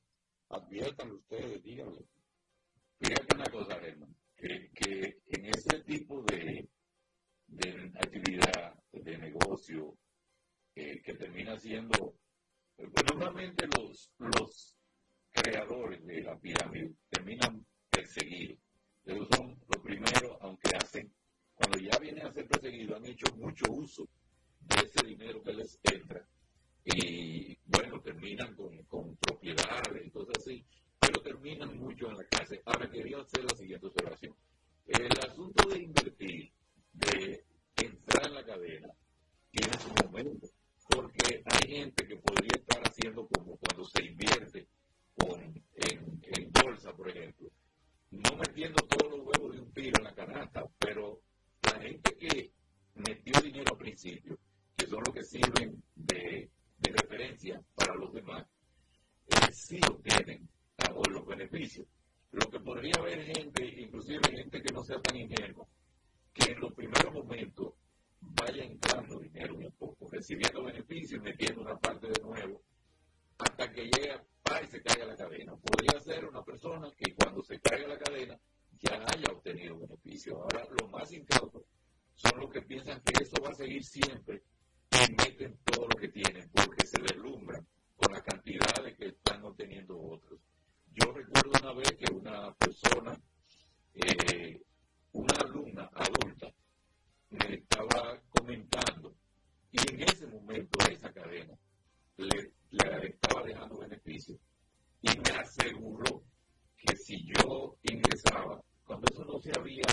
adviértanlo ustedes, díganle. Fíjate una cosa, Herman, que, que en ese tipo de, de actividad, de negocio, eh, que termina siendo, pues normalmente los, los creadores de la pirámide terminan perseguidos. Ellos son los primeros, aunque hacen, cuando ya vienen a ser perseguidos, han hecho mucho uso de ese dinero que les entra. Y bueno, terminan con, con propiedades y cosas así, pero terminan mucho en la cárcel. Ahora quería hacer la siguiente observación. El asunto de invertir, de entrar en la cadena, tiene su momento, porque hay gente que podría estar haciendo como cuando se invierte en, en bolsa, por ejemplo, no metiendo todos los huevos de un tiro en la canasta, pero la gente que metió dinero al principio, que son los que sirven de, de referencia para los demás, eh, sí obtienen ahora los beneficios. Lo que podría haber gente, inclusive gente que no sea tan que en los primeros momentos vaya entrando dinero un poco, recibiendo beneficios y metiendo una parte de nuevo, hasta que llega y se caiga la cadena. Podría ser una persona que cuando se caiga la cadena ya haya obtenido beneficio. Ahora, los más incautos son los que piensan que eso va a seguir siempre y meten todo lo que tienen porque se deslumbran con la cantidad de que están obteniendo otros. Yo recuerdo una vez que una persona, eh, una alumna adulta, me estaba comentando y en ese momento esa cadena le le estaba dejando beneficio y me aseguró que si yo ingresaba, cuando eso no se había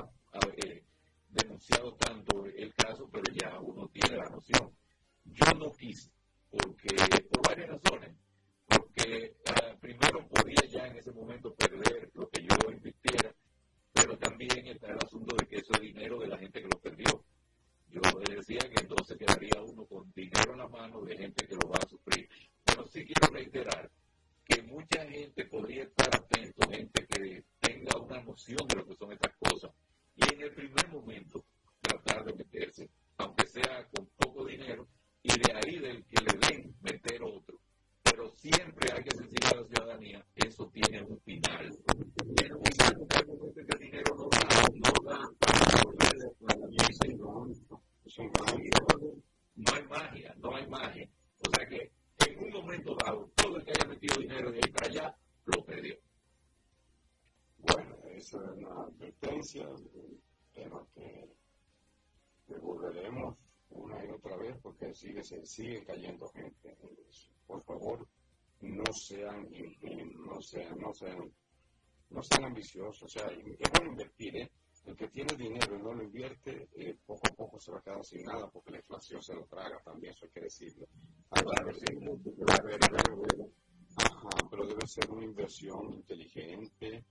eh, denunciado tanto el caso, pero ya uno tiene la noción, yo no quise, porque por varias razones, porque ah, primero podía ya en ese momento perder lo que yo invirtiera, pero también está el asunto de que eso es dinero de la gente que lo perdió. Yo decía que entonces quedaría uno con dinero en la mano de gente que lo va a sufrir sí quiero reiterar que mucha gente podría estar atento, gente que tenga una noción de lo que son estas cosas, y en el primer momento tratar de meterse, aunque sea con poco dinero, y de ahí del que le den meter otro. Pero siempre hay que decir a la ciudadanía, eso tiene un final. Tiene un final, que el dinero no da, no da para volver no hay magia, no hay magia. O sea que en un momento dado, todo el que haya metido dinero de ahí para allá, lo perdió. Bueno, esa es una advertencia, tema que devolveremos una y otra vez se sigue cayendo gente Por favor, no sean, no sean, no sean, no sean ambiciosos. O sea, es bueno invertir. El que tiene dinero y no lo invierte, eh, poco a poco se va a quedar sin nada porque la inflación se lo traga también, eso hay que decirlo. Ajá, pero debe ser una inversión inteligente,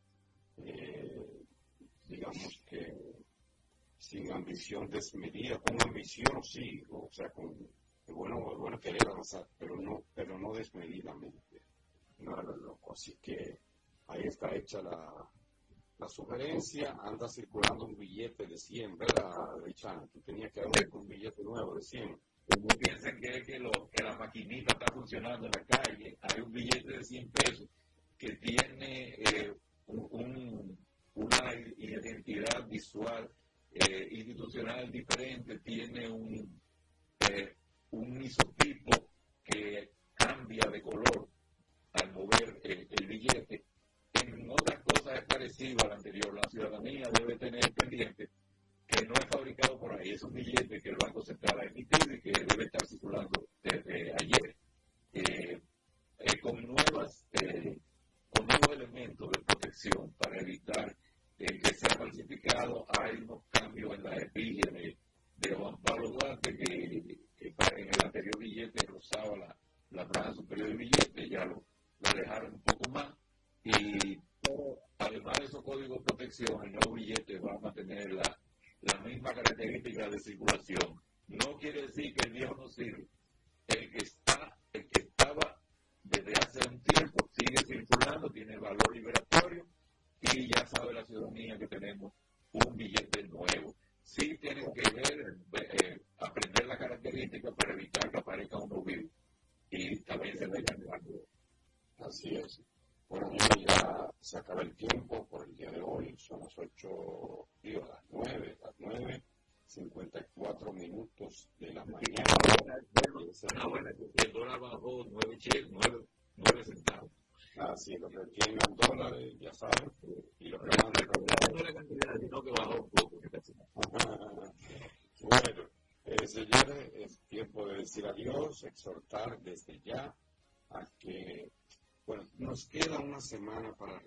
eh, digamos que sin ambición desmedida, con ambición sí, o sea, con querer avanzar, pero no, pero no desmedidamente, no a lo loco. Así que ahí está hecha la, la sugerencia anda circulando un billete de 100, ¿verdad, Richard? Tú tenías que dar un billete nuevo de 100. Como piensan que, que, lo, que la maquinita está funcionando en la calle, hay un billete de 100 pesos que tiene eh, un, una identidad visual eh, institucional diferente, tiene un, eh, un isotipo que cambia de color al mover el billete en otras al anterior. La ciudadanía debe tener pendiente que no es fabricado por ahí, es un billete que el Banco Central ha emitido y que debe estar circulando desde ayer. Eh, eh, con, nuevas, eh, con nuevos elementos de protección para evitar que sea falsificado. Hay hay unos cambios en la epígene de Juan Pablo Duarte que, en el anterior billete rozaba la, la franja superior del billete, ya lo, lo dejaron un poco más. Y además de esos códigos de protección, el nuevo billete va a mantener la, la misma característica de circulación. No quiere decir que el viejo no sirve. El que está, el que estaba desde hace un tiempo sigue circulando, tiene valor liberatorio y ya sabe la ciudadanía que tenemos un billete nuevo. Sí tienen que ver, eh, aprender la característica para evitar que aparezca un vivo y también se vean Así es. Bueno, ya se acaba el tiempo por el día de hoy, son las 8, digo, las 9, las 9, 54 minutos de la mañana. el dólar bajó 9, 9, 9 centavos. Lo que tienen dólares, ya saben, y lo que van No la cantidad, sino que bajó un poco. bueno, eh, señores, es tiempo de decir adiós, exhortar desde ya a que, bueno, nos queda una semana para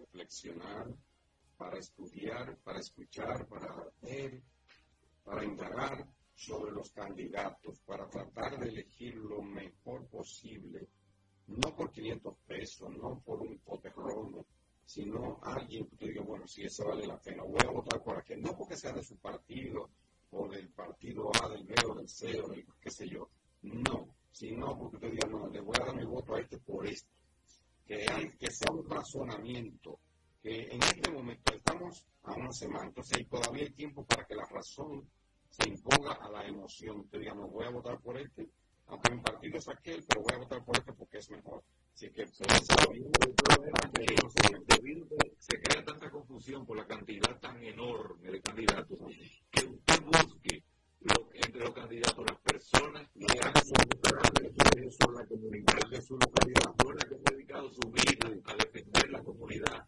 para estudiar, para escuchar, para ver, para indagar sobre los candidatos, para tratar de elegir lo mejor posible no por 500 pesos, no por un poterrón, sino alguien que diga, bueno, si eso vale la pena, voy a votar por aquel, no porque sea de su partido, o del partido A, del B, o del C, o del qué sé yo, no, sino porque te diga, no, le voy a dar mi voto a este por esto, que, hay, que sea un razonamiento, que en este momento estamos a una semana, entonces hay todavía hay tiempo para que la razón se imponga a la emoción, te no, voy a votar por este, aunque mi partido es aquel, pero voy a votar por este porque es mejor. Así que se crea tanta confusión por la cantidad tan enorme de candidatos que usted busque entre los candidatos las personas que han son la comunidad, que son los candidatos que han dedicado su vida a defender la comunidad,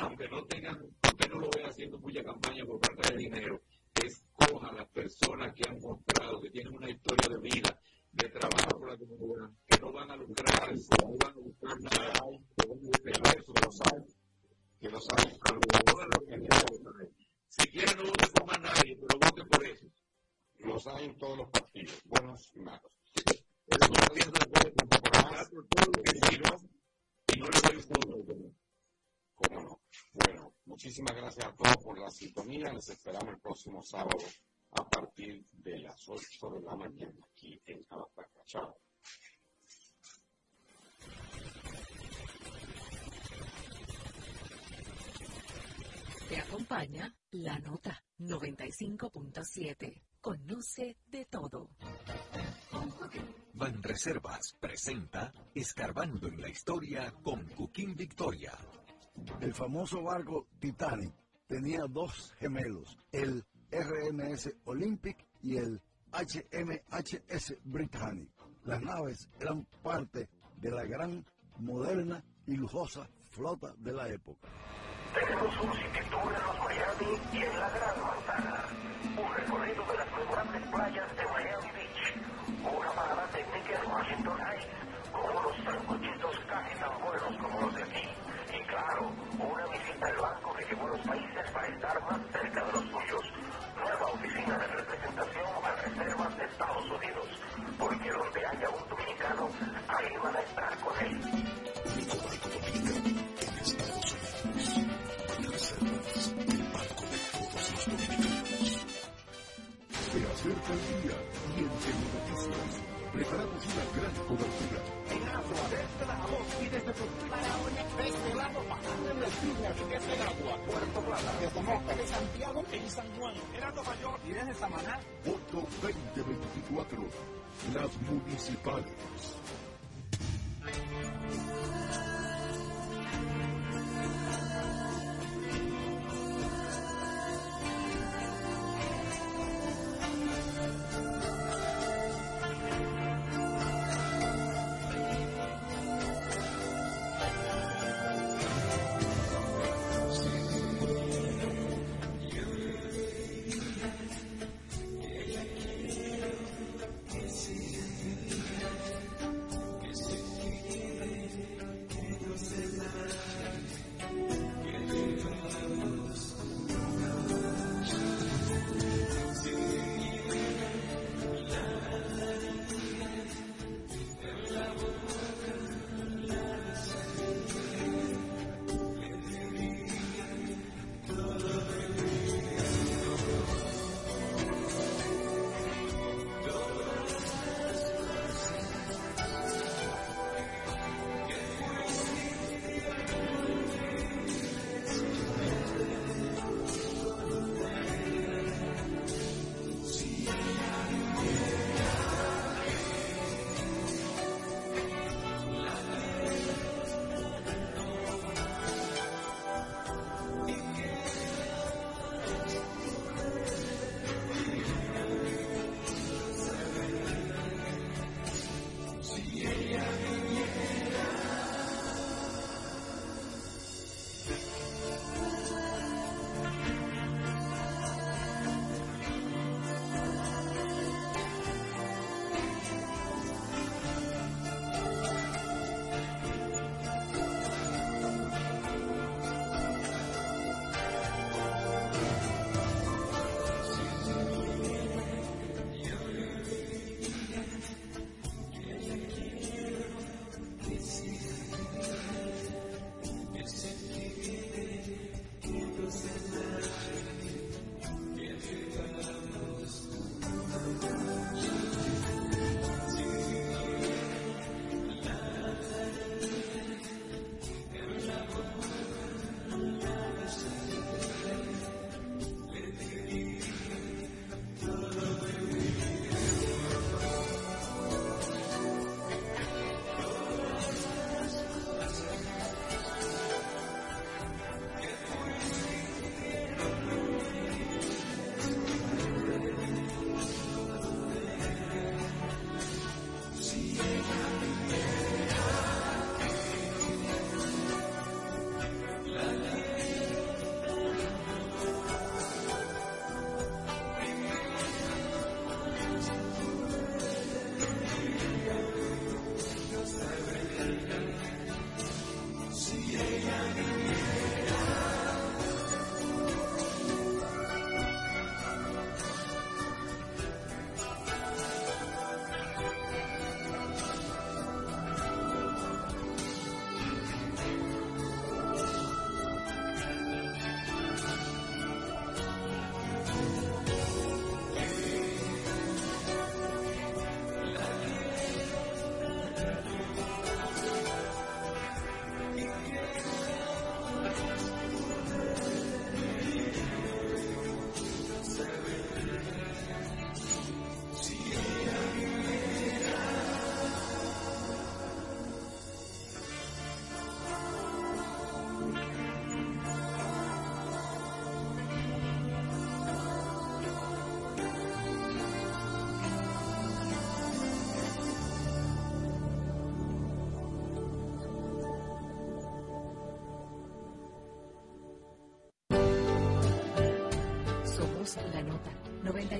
aunque no tengan, aunque no lo vea haciendo mucha campaña por falta de dinero, escoja a las personas que han mostrado que tienen una historia de vida de trabajo por la comunidad, que no van a lucrar, no van a buscar nada, que van a buscar eso, lo saben, que lo saben, si quieren no voten por más nadie, pero voten por eso. Lo saben todos los partidos, buenos y malos. Eso no haciendo después de temporada, y no le doy un ¿Cómo no? Bueno, muchísimas gracias a todos por la sintonía. Les esperamos el próximo sábado a partir de las 8 de la mañana aquí en Calapaca. Chao. Te acompaña la nota 95.7. Conoce de todo. Reservas presenta Escarbando en la Historia con Cuquín Victoria. El famoso barco Titanic tenía dos gemelos, el RMS Olympic y el HMHS Britannic. Las naves eran parte de la gran, moderna y lujosa flota de la época. Tenemos un city tour en los Miami y en la Gran Manzana. Un recorrido de las memorables playas de Miami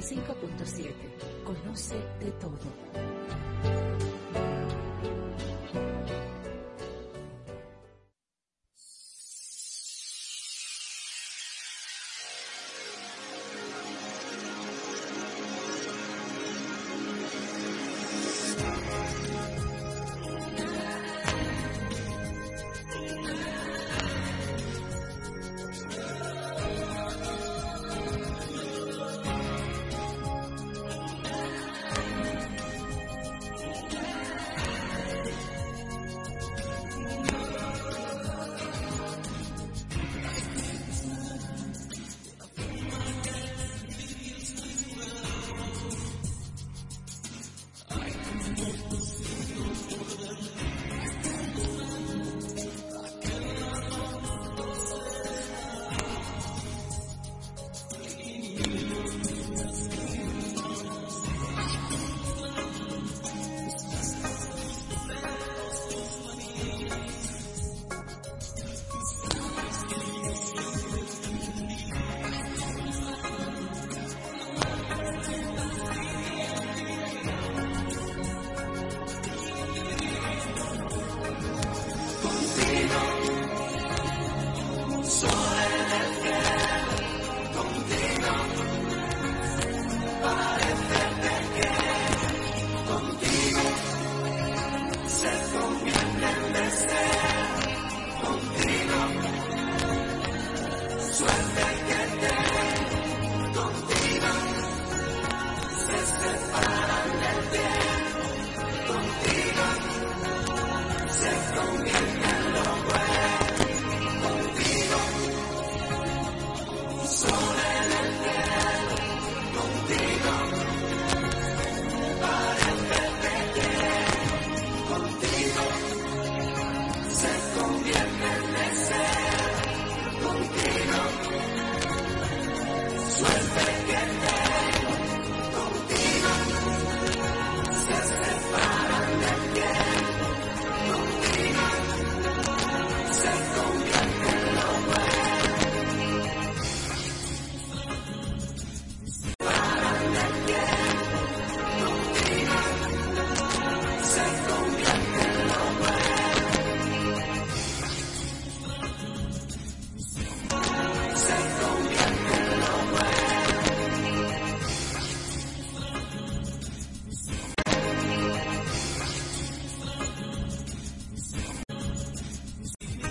95.7. Conoce de todo.